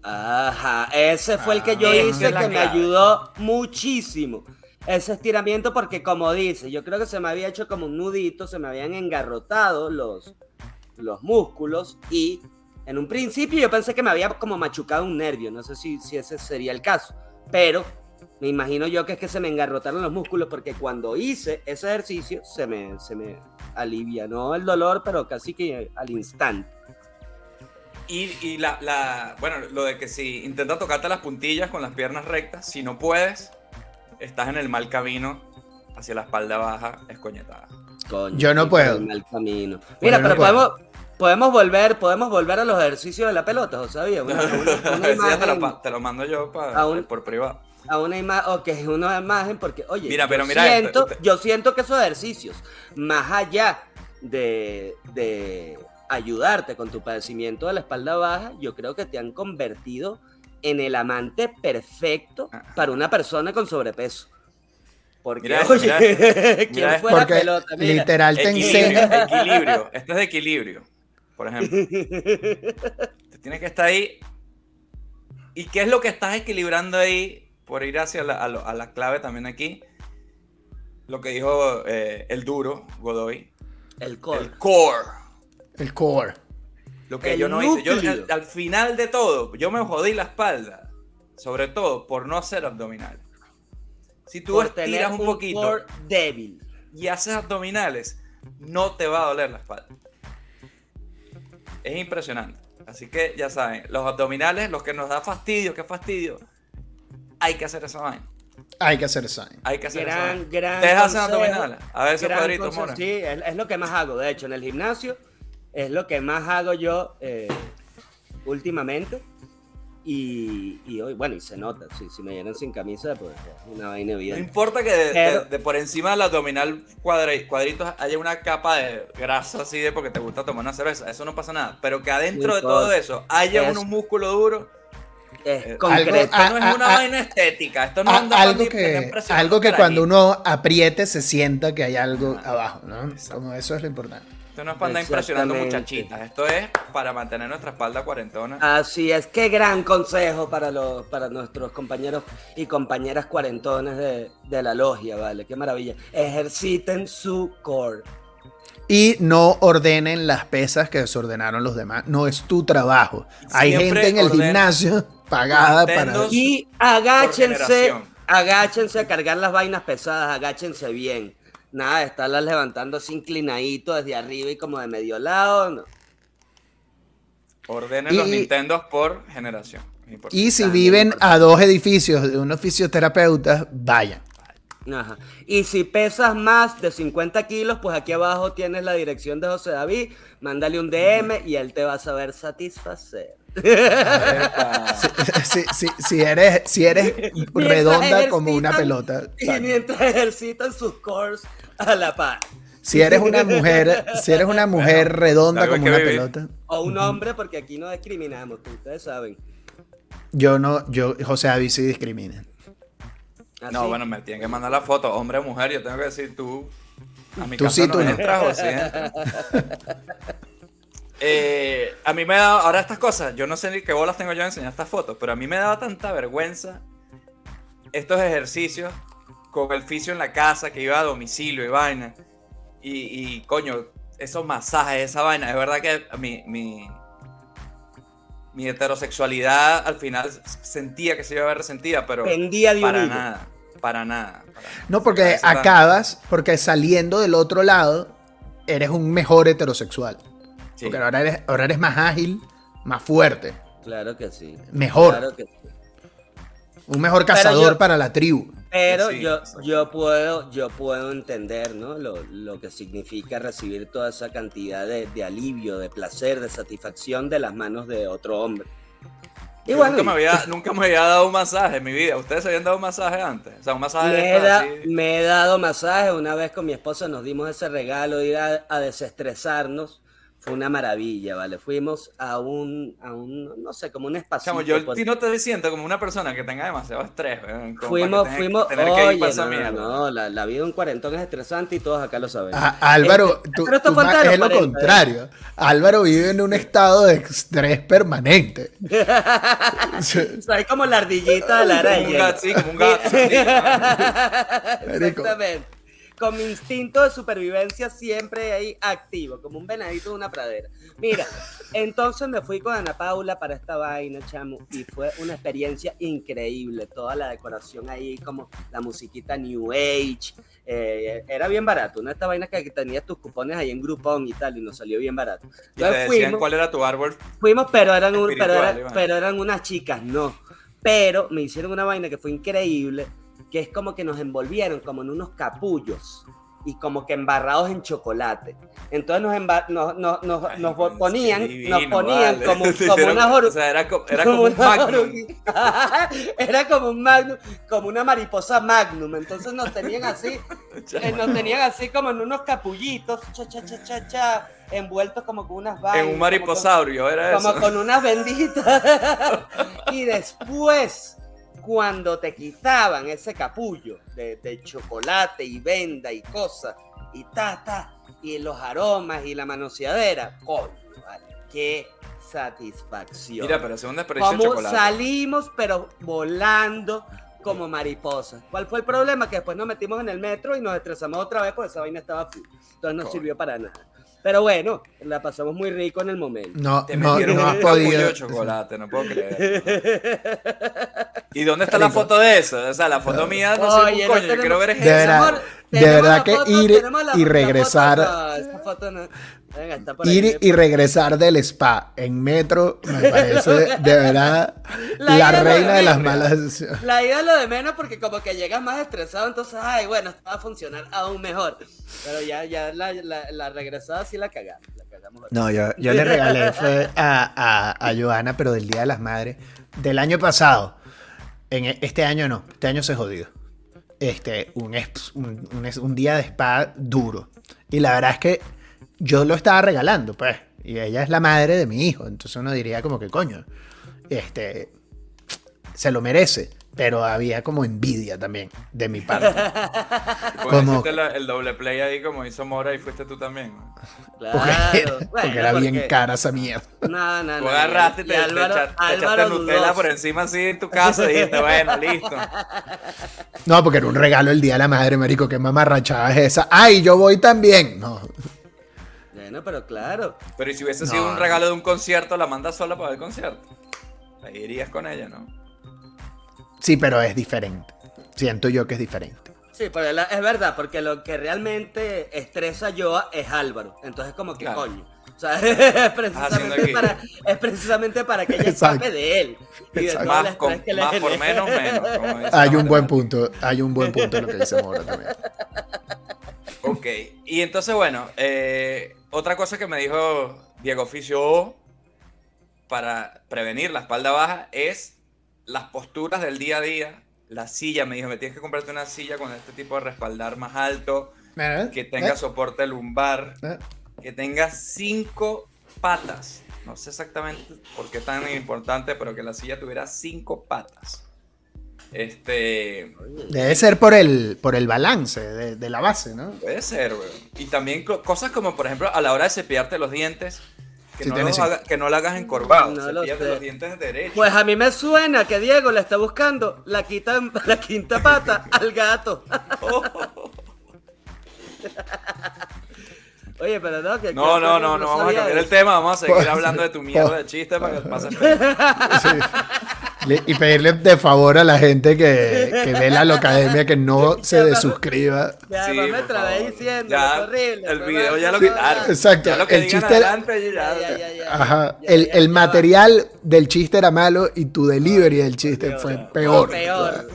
Ajá, ese fue el que yo Ah, hice que me ayudó muchísimo. Ese estiramiento porque como dice, yo creo que se me había hecho como un nudito, se me habían engarrotado los, los músculos y en un principio yo pensé que me había como machucado un nervio, no sé si, si ese sería el caso, pero me imagino yo que es que se me engarrotaron los músculos porque cuando hice ese ejercicio se me, se me alivianó el dolor, pero casi que al instante. Y, y la, la- bueno, lo de que si intenta tocarte las puntillas con las piernas rectas, si no puedes, estás en el mal camino hacia la espalda baja, escoñetada. Coño, Yo no puedo. mal camino. Mira, Bueno, pero no puedo. podemos, podemos volver, podemos volver a los ejercicios de la pelota, ¿o sabía? Una, una- una Ese ya te, lo, te mando yo pa- Aún- por privado. a una imagen, ok, una imagen, porque, oye, Mira, pero yo, mira siento, esto, usted- yo siento que esos ejercicios, más allá de, de ayudarte con tu padecimiento de la espalda baja, yo creo que te han convertido en el amante perfecto Ah. para una persona con sobrepeso. Porque, Mira oye, mira esto. ¿quién Mira esto. fue la Porque pelota? Mira. literal te Equilibrio, enseña. equilibrio. Esto es de equilibrio, por ejemplo. Te tienes que estar ahí. ¿Y qué es lo que estás equilibrando ahí? Por ir hacia la, a, lo- a la clave también aquí. Lo que dijo eh, el duro, Godoy. El core. El core. El core. Lo que El yo no hice. Yo, al, al final de todo, yo me jodí la espalda. Sobre todo por no hacer abdominales. Si tú por tener estiras un poquito core débil. y haces abdominales, no te va a doler la espalda. Es impresionante. Así que ya saben, los abdominales, los que nos da fastidio, qué fastidio, hay que hacer esa vaina. Hay que hacer eso. Hay que hacer esa vaina. gran ¿Ustedes hacen abdominales? A cuadrito, consejo. mora. Sí, es, es lo que más hago. De hecho, en el gimnasio es lo que más hago yo eh, últimamente. Y, y hoy, bueno, y se nota. Si, si me llenan sin camisa, pues es una vaina No evidente. importa que de, Pero- de- de por encima del abdominal cuadri- cuadritos haya una capa de grasa así de porque te gusta tomar una cerveza. Eso no pasa nada. Pero que adentro No de todo eso haya Es- un músculo duro. Es eh, concreto. Esto no es una ah, vaina estética. Esto no A- anda algo para que, algo que a cuando uno apriete se sienta que hay algo abajo, ¿no? Como eso es lo importante. Esto no es para andar impresionando muchachitas. Esto es para mantener nuestra espalda cuarentona. Así es, qué gran consejo para los para nuestros compañeros y compañeras cuarentones de, de la logia, ¿vale? Qué maravilla. Ejerciten su core. Y no ordenen las pesas que desordenaron los demás. No es tu trabajo. Hay Siempre gente en el ordena- gimnasio pagada para. Y agáchense, agáchense a cargar las vainas pesadas, agáchense bien. Nada de estarlas levantando así inclinadito desde arriba y como de medio lado. no. Ordenen Y- los Nintendos por generación. Y si viven a dos edificios de unos fisioterapeutas, vayan. Ajá. Y si pesas más de 50 kilos, pues aquí abajo tienes la dirección de José David. Mándale un DM y él te va a saber satisfacer. Si, si- si eres, si eres redonda como una pelota. Y mientras ejercitan sus cores a la par. Si eres una mujer, si eres una mujer redonda como una vivir. pelota. O un hombre, porque aquí no discriminamos, que ustedes saben. Yo no, yo, José David sí discrimina. Así. No, bueno, me tienen que mandar la foto, hombre o mujer. Yo tengo que decir tú. A mi Tú casa sí, no tú no. entras o sí entras. Eh, a mí me da, ahora estas cosas, yo no sé ni qué bolas tengo yo de enseñar estas fotos, pero a mí me daba tanta vergüenza estos ejercicios con el fisio en la casa que iba a domicilio y vaina. Y, y, coño, esos masajes, esa vaina, es verdad que mi, mi, mi heterosexualidad al final sentía que se iba a ver resentida, pero Pendía de para nada, para nada. para nada. No, porque tan- acabas, porque saliendo del otro lado, eres un mejor heterosexual. Sí. Porque ahora eres, ahora eres más ágil, más fuerte, Claro que sí. mejor. Claro que sí. Un mejor cazador yo- para la tribu. Pero Sí, yo, yo puedo, yo puedo entender, ¿no? Lo, lo que significa recibir toda esa cantidad de, de alivio, de placer, de satisfacción de las manos de otro hombre. Y Yo bueno, nunca, me había, nunca me había dado un masaje en mi vida. ¿Ustedes se habían dado un masaje antes? O sea, un masaje de me, he estos da- me he dado masaje. Una vez con mi esposa nos dimos ese regalo de ir a, a desestresarnos. Fue una maravilla, ¿vale? Fuimos a un, a un no sé, como un espacio. Chamo, yo no te siento como una persona que tenga demasiado estrés. ¿eh? Como fuimos, que fuimos, que oye, no, la, la vida de un cuarentón es estresante y todos acá lo sabemos. Ah, Álvaro, Este, tú- es lo 40, ¿eh? contrario. Álvaro vive en un estado de estrés permanente. O sea, es como la ardillita de la Como un araña. gato, sí, como un gato. sí, Exactamente. Con mi instinto de supervivencia siempre ahí activo, como un venadito de una pradera. Mira, entonces me fui con Ana Paula para esta vaina, chamo, y fue una experiencia increíble. Toda la decoración ahí, como la musiquita New Age. eh, era bien barato. Una de estas vainas que tenías tus cupones ahí en Groupon y tal, y nos salió bien barato. Y te Entonces decían fuimos, cuál era tu árbol. Fuimos, pero eran, un- pero, era- pero eran unas chicas, no. Pero me hicieron una vaina que fue increíble, que es como que nos envolvieron como en unos capullos y como que embarrados en chocolate. Entonces nos, emba- nos, nos, nos- Ay, nos ponían, divino, nos ponían vale. como, como unas oru- O sea, era, co- era como un una magnum. Era como un magnum, como una mariposa magnum. Entonces nos tenían así, eh, nos tenían así como en unos capullitos, cha, cha, cha, cha, cha, envueltos como con unas vainas. En un como con- mariposaurio, era como eso. con unas benditas. y después, cuando te quitaban ese capullo de, de chocolate y venda y cosas, y ta, ta, y los aromas y la manoseadera, coño, vale, qué satisfacción. Mira, pero de Como chocolate. salimos, pero volando como mariposas. ¿Cuál fue el problema? Que después nos metimos en el metro y nos estresamos otra vez porque esa vaina estaba full. Entonces no sirvió para nada. Pero bueno, la pasamos muy rico en el momento. No, Te no, metieron no has podido. de chocolate, no puedo creer. ¿Y dónde está la foto de eso? O sea, la foto mía no sé Oye, un no coño, yo tenemos- quiero ver es De esa. verdad, de verdad que foto, ir y regresar- foto, no, esa foto no. Venga, está por ahí. Ir y regresar del spa en metro me parece de verdad La reina de las malas. La ida es lo de menos porque como que llegas más estresado, entonces, ay, bueno, esto va a funcionar aún mejor. Pero ya, ya la, la, la regresada sí la cagamos. No, yo, yo le regalé fue a, a, a Joana, pero del Día de las Madres, del año pasado. En e- este año no, este año se jodió. Este, un, un día de spa duro. Y la verdad es que yo lo estaba regalando, pues. Y ella es la madre de mi hijo. Entonces uno diría como que coño. Este. Se lo merece. Pero había como envidia también de mi parte. Pues como- hiciste la- el doble play ahí como hizo Mora y fuiste tú también. Claro. Porque, bueno, porque era bien cara esa mierda. No, no, Tú no. agarraste y te, te Álvaro- echa- te echaste Nutella por encima así en tu casa y dijiste, bueno, listo. No, porque era un regalo el Día de la Madre, marico. ¿Qué mamarrachada es esa? ¡Ay, yo voy también! No. Bueno, pero claro. Pero ¿y si hubiese No, sido un regalo de un concierto, la mandas sola para ver el concierto? Ahí irías con ella, ¿no? Sí, pero es diferente. Siento yo que es diferente. Sí, pero es verdad, porque lo que realmente estresa yo es Álvaro. Entonces, como que Claro. coño. O sea, es precisamente, para, es precisamente para que ella Exacto. escape de él. Y de Más, con- estrés que le más por menos, menos. Hay un buen punto. Hay un buen punto en lo que dice Mora también. Ok, y entonces, bueno, eh, otra cosa que me dijo Diego Oficio para prevenir la espalda baja es las posturas del día a día. La silla, me dijo, me tienes que comprarte una silla con este tipo de respaldar más alto, que tenga soporte lumbar, ¿Eh? que tenga cinco patas. No sé exactamente por qué tan importante, pero que la silla tuviera cinco patas. Este, Debe ser por el, por el balance de, de la base, ¿no? Puede ser, weón. Y también co- cosas como, por ejemplo, a la hora de cepillarte los dientes, que, Sí, no, tiene los cinco. haga- que no lo hagas encorvado. No lo los dientes derechos. Pues a mí me suena que Diego le está buscando la quinta, la quinta pata al gato. Oye, pero no, que no, no, no, no, vamos a cambiar el tema, vamos a seguir Pues- hablando de tu mierda de chiste para que. Le- Y pedirle de favor a la gente que, que ve la locademia que no se desuscriba. Ya, Sí, además me trabé diciendo, Ya, es horrible. el video ya lo quitaron. Exacto, Ya lo que el chiste- adelante, ya- Ya, ya, ya, ya. Ajá. Ya, El, ya, el ya. material del chiste era malo y tu delivery del chiste fue peor. Peor.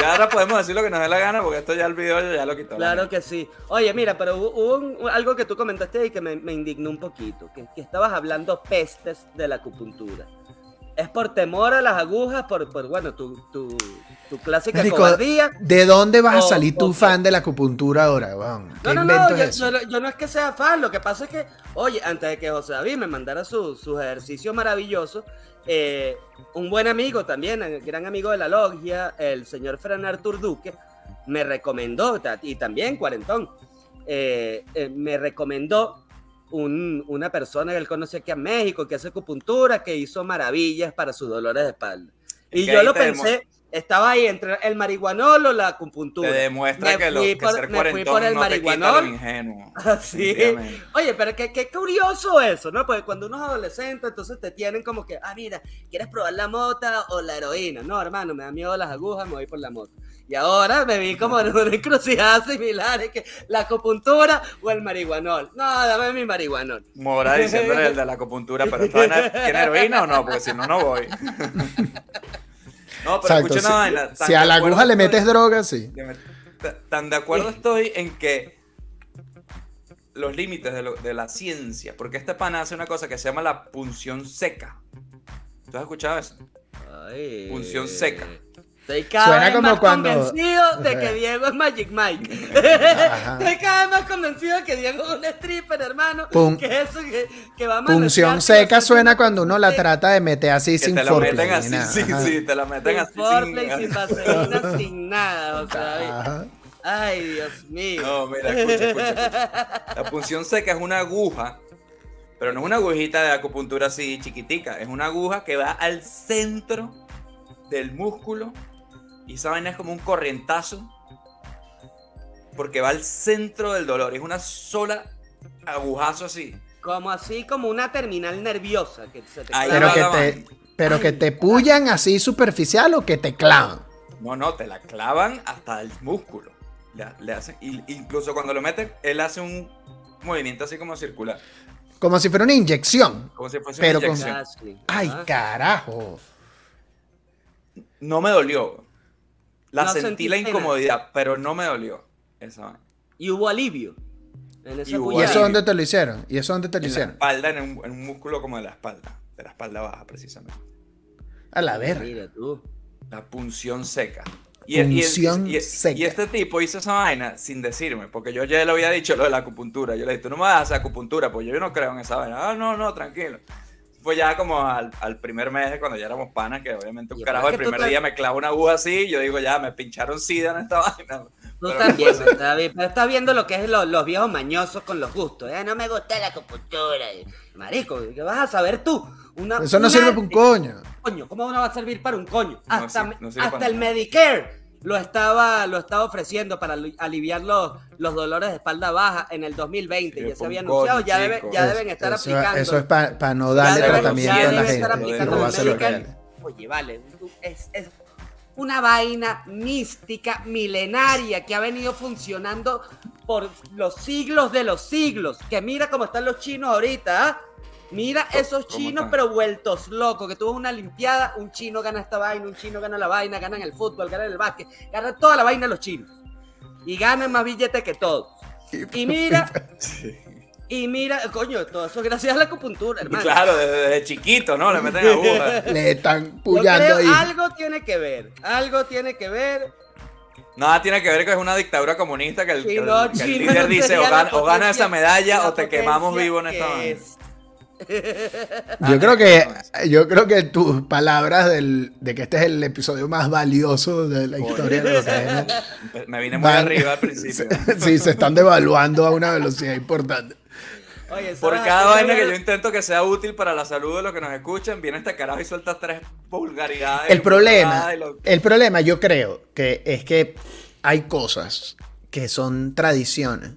Ya ahora podemos decir lo que nos dé la gana porque esto ya el video ya lo quitó. Claro que sí. Oye, mira, pero hubo, hubo un- algo que tú comentaste ahí que me, me indignó un poquito, que, que estabas hablando pestes de la acupuntura. Es por temor a las agujas, por, por bueno, tu, tu, tu clásica Marico, cobardía. ¿De dónde vas a salir tu fan de la acupuntura ahora, No, no, no, yo, eso? yo- yo no es que sea fan, lo que pasa es que, oye, antes de que José David me mandara su- sus ejercicios maravillosos, eh, un buen amigo también, gran amigo de la logia, el señor Fran Artur Duque, me recomendó, y también Cuarentón, eh, eh, me recomendó un- una persona que él conoce aquí en México, que hace acupuntura, que hizo maravillas para sus dolores de espalda. Y yo lo pensé, estaba ahí entre el marihuanol o la acupuntura. Te demuestra Me que, lo, que por- ser me fui por el no marihuanol. ingenuo. Así. definitivamente. Oye, pero qué, qué curioso eso, ¿no? Porque cuando uno es adolescente, entonces te tienen como que, ah, mira, ¿quieres probar la mota o la heroína? No, hermano, me da miedo las agujas, me voy por la mota. Y ahora me vi como en una encrucijada similar, es que la acupuntura o el marihuanol. No, dame mi marihuanol. Mora diciéndole el de la acupuntura, pero ¿esta vaina ¿tiene heroína o no? Porque si no, no voy. no, pero Exacto, escucha si, una vaina. si a la aguja le metes droga, sí. Tan de acuerdo estoy en que los límites de, lo- de la ciencia, porque este pana hace una cosa que se llama la punción seca. ¿Tú has escuchado eso? Ay. Punción seca. Estoy cada Suena vez como más cuando- convencido de que Diego es Magic Mike. Ajá. Estoy cada vez más convencido de que Diego es un stripper, hermano. Pun- que eso que, que va a Punción seca suena cuando uno la trata de meter así Que sin te la meten así, nada. sí, sí, te la meten Sin así. foreplay, sin- sin vaselina, sin nada, o sea, Ajá. Ay, Dios mío. No, mira, escucha, escucha, escucha. La punción seca es una aguja, pero no es una agujita de acupuntura así chiquitica, es una aguja que va al centro del músculo y esa vaina es como un corrientazo porque va al centro del dolor, es una sola agujazo así. Como así, como una terminal nerviosa que se te Ahí Pero clava. que te, pero que te pullan así superficial o que te clavan. No, no, te la clavan hasta el músculo. Le, le hacen, incluso cuando lo meten, él hace un movimiento así como circular, Como si fuera una inyección. como si fuese Pero una con- inyección. Ah, sí. Ay, Ah. carajo. No me dolió. La No sentí la nada. incomodidad, pero no me dolió. Esa vaina. Y hubo alivio. En esa Y hubo ¿Y puñada. eso dónde te lo hicieron? ¿Y eso dónde te lo En la hicieron? espalda, en un, en un músculo como de la espalda. De la espalda baja, precisamente. A la verga. Mira tú. La punción seca. Y, Punción y- y- seca. y este tipo hizo esa vaina sin decirme, porque yo ya le había dicho lo de la acupuntura. Yo le dije, tú no me vas a hacer acupuntura, pues yo no creo en esa vaina. Ah, no, no, tranquilo. Fue ya como al, al primer mes, cuando ya éramos panas, que obviamente un Y carajo el primer te- día me clava una aguja así, y yo digo, ya, me pincharon sida en esta vaina. Tú Pero también, no puede ser. David, pero estás viendo lo que es lo- los viejos mañosos con los gustos. ¿eh? No me gusta la acupuntura. eh. Marico, ¿qué vas a saber tú? Una- Eso no una- sirve para un coño. coño. ¿Cómo no va a servir para un coño? No Hasta, no hasta para el nada. Medicare lo estaba, lo estaba ofreciendo para ali- aliviar los, los dolores de espalda baja en el 2020. Sirve ya se había un anunciado, ya, debe- ya deben estar eso, aplicando. Eso es para no darle tratamiento a la gente. Oye, vale, es, es una vaina mística, milenaria, que ha venido funcionando por los siglos de los siglos. Que mira cómo están los chinos ahorita, ¿ah? Mira esos ¿Cómo chinos, están? pero vueltos locos, que tuvo una limpiada, un chino gana esta vaina, un chino gana la vaina, ganan el fútbol, ganan el básquet, ganan toda la vaina los chinos. Y ganan más billetes que todos. Y mira, Sí. y mira, coño, todo eso es gracias a la acupuntura, hermano. Claro, desde, desde chiquito, ¿no? Le meten agujas. Le están pullando creo ahí. algo tiene que ver, algo tiene que ver. Nada tiene que ver que es una dictadura comunista que el, Si que el- no, que el China líder no dice o, la gan- o gana esa medalla la o te quemamos vivo en esta vaina. Yo creo que yo creo que tus palabras del, de que este es el episodio más valioso de la historia de lo que es, Me vine muy van- arriba al principio. sí, se están devaluando a una velocidad importante. Oye, Por cada vaina que Yo- intento que sea útil para la salud de los que nos escuchan, viene este carajo y suelta tres vulgaridades. El problema, lo- el problema yo creo que es que hay cosas que son tradiciones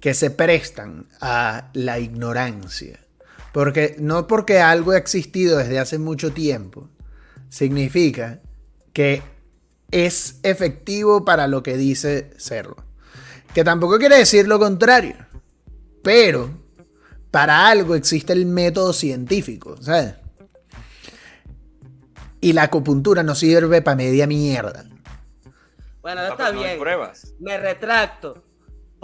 que se prestan a la ignorancia. Porque no porque algo ha existido desde hace mucho tiempo, significa que es efectivo para lo que dice serlo. Que tampoco quiere decir lo contrario. Pero para algo existe el método científico, ¿sabes? Y la acupuntura no sirve para media mierda. Bueno, está no hay bien. pruebas. Me retracto.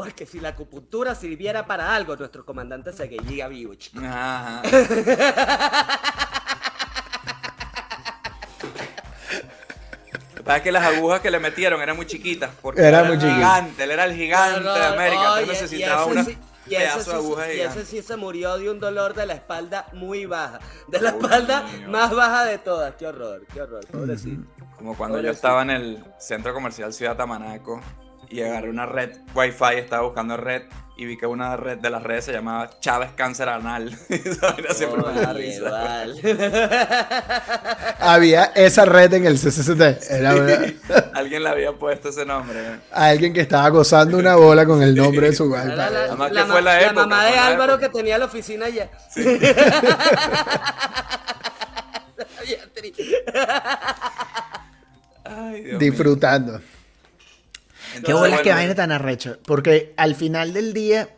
Porque si la acupuntura sirviera para algo, nuestro comandante seguiría vivo, chico. Ajá. Sabes que las agujas que le metieron eran muy chiquitas. Porque Era él muy el chiquito. gigante, él era el gigante No, de no, América. entonces y necesitaba ese una sí- y ese, pedazo de sí, aguja y ese sí se murió de un dolor de la espalda muy baja. De la Uy, espalda Dios más baja de todas. Qué horror, qué horror, pobrecito. Como cuando yo estaba en el centro comercial Ciudad Tamanaco y agarré una red Wi-Fi, estaba buscando red y vi que una red de las redes se llamaba Chávez Cáncer Anal. Esa vaina siempre me da risa. vale. Había esa red en el CCCT. Era Alguien le había puesto ese nombre. ¿eh? alguien que estaba gozando una bola con el nombre de su wifi. La, Además que la fue ma- la la época, mamá de la Álvaro época. que tenía la oficina allá. Beatriz. Ay, mío. Qué bolas que bueno, vaina tan arrecho. Porque al final del día,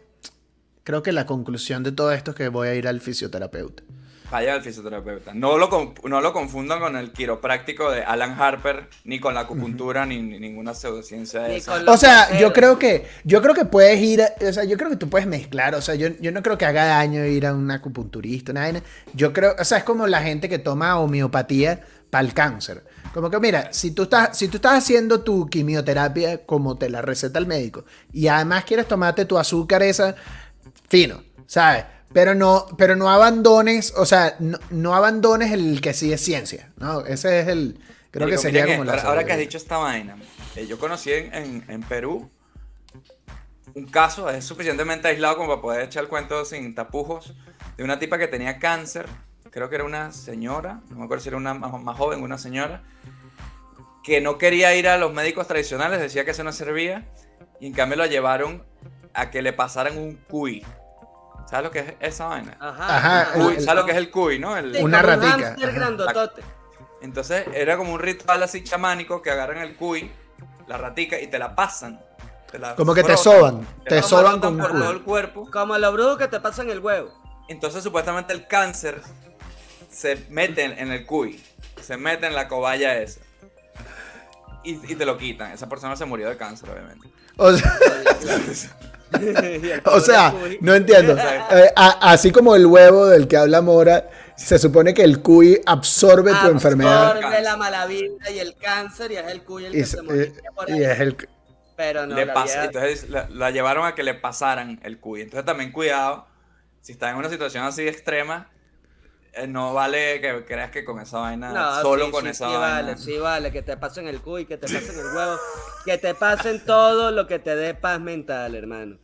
creo que la conclusión de todo esto es que voy a ir al fisioterapeuta. Vaya al fisioterapeuta. No lo, no lo confundan con el quiropráctico de Alan Harper, ni con la acupuntura, ni, ni ninguna pseudociencia de Ni esa. O sea, yo creo que, yo creo que puedes ir, a- o sea, yo creo que tú puedes mezclar, o sea, yo, yo no creo que haga daño ir a un acupunturista, una vaina. Yo creo, o sea, es como la gente que toma homeopatía para el cáncer. Como que mira, si tú estás, si tú estás haciendo tu quimioterapia como te la receta el médico y además quieres tomarte tu azúcar esa fino, ¿sabes? Pero no, pero no abandones, o sea, no, no abandones el que sí es ciencia, ¿no? Ese es el, creo que sería como esto, la ahora, ahora que has dicho esta vaina, eh, yo conocí en, en- en Perú un caso, es suficientemente aislado como para poder echar el cuento sin tapujos, de una tipa que tenía cáncer, creo que era una señora, no me acuerdo si era una más, más joven, una señora, que no quería ir a los médicos tradicionales, decía que eso no servía, y en cambio la llevaron a que le pasaran un cuy. ¿Sabes lo que es esa vaina? Ajá. Ajá, Cuy, el- ¿Sabes lo que es el cuy, no? El- Sí, Una un ratica, entonces era como un ritual así chamánico que agarran el cuy, la ratica y te la pasan. te la Como que te soban, te soban con por todo el cuerpo. Como los brujos que te pasan el huevo. Entonces supuestamente el cáncer se mete en, el cuy, se mete en la cobaya esa. Y, y te lo quitan. Esa persona se murió de cáncer, obviamente. O sea, Y O sea, no entiendo. Eh, a- así como el huevo del que habla Mora, se supone que el cuy absorbe tu enfermedad. Absorbe la mala vida y el cáncer y es el cuy el Y, que se moriría por y ahí. es el. Pero no, Le la pasa- entonces la, la llevaron a que le pasaran el cuy. Entonces también cuidado, si estás en una situación así extrema, eh, no vale que creas que con esa vaina, No, solo sí, con sí, esa sí vaina. vale, sí vale, que te pasen el cuy, que te pasen el huevo, que te pasen todo lo que te dé paz mental, hermano.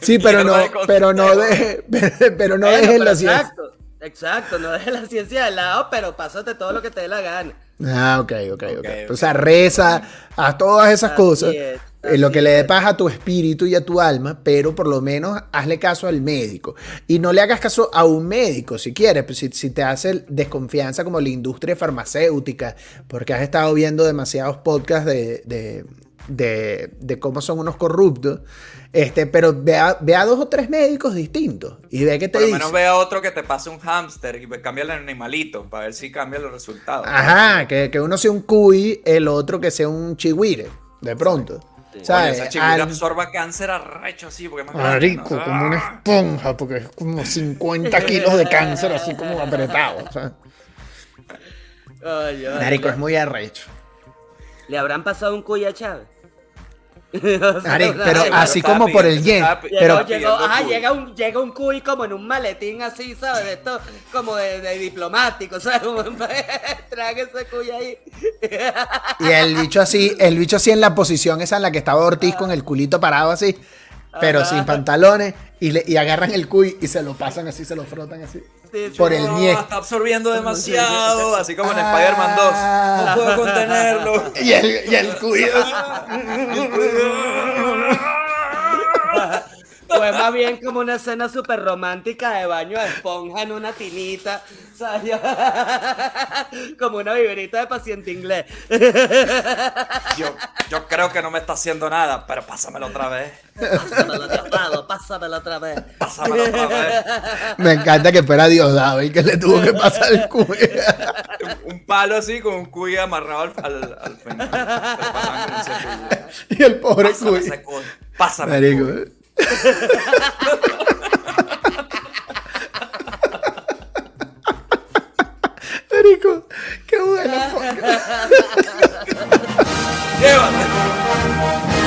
Sí, pero no, pero no deje, pero no Bueno, dejes la ciencia. Exacto, exacto, no dejes la ciencia de lado, pero pásate todo lo que te dé la gana. Ah, ok, ok, ok. Ok, O sea, reza a todas esas Así cosas. es, eh, lo que le dé paz a tu espíritu y a tu alma, pero por lo menos hazle caso al médico. Y no le hagas caso a un médico si quieres, pues, si, si te hace desconfianza como la industria farmacéutica, porque has estado viendo demasiados podcasts de, de, de- de cómo son unos corruptos. Este, pero ve a, ve a dos o tres médicos distintos y ve qué te Por lo dice. menos ve a otro que te pase un hámster y cambia el animalito para ver si cambia los resultados. Ajá, que, que uno sea un cuy, el otro que sea un chihuire, de pronto. Oye, ¿Sabes? esa chihuahua Al- absorba cáncer arrecho así, porque es más grande, Marico, ¿no? como una esponja, porque es como 50 kilos de cáncer así como apretado. o sea. Ay, ay, Marico, ay. es muy arrecho. ¿Le habrán pasado un cuy a Chávez? Pero así como por el yen. Pero, llegó, llega un, llega un cuy como en un maletín así, ¿sabes? De esto, como de, de diplomático, ¿sabes? Como, traga ese cuy ahí. y el bicho así, el bicho así en la posición esa en la que estaba Ortiz con el culito parado así, pero Ajá. sin pantalones, y, le, y agarran el cuy y se lo pasan así, se lo frotan así. Sí, sí. Por el nie. está absorbiendo demasiado, así como en Ah. Spider-Man 2. No puedo contenerlo. Y el, y el cuy. Fue más bien como una escena súper romántica de baño de esponja en una tinita, ¿sabes? como una viverita de paciente inglés. Yo, yo creo que no me está haciendo nada, pero pásamelo otra vez. Pásamelo de lado, pásamelo otra vez. Pásamelo otra vez. Me encanta que fuera Diosdado y que le tuvo que pasar el cuy. Un palo así con un cuy amarrado al, al, al cepillo. y el pobre Pásame cuy. ese cuy. Pásame el Marico. cuy. Perico, qué buena. Llévate.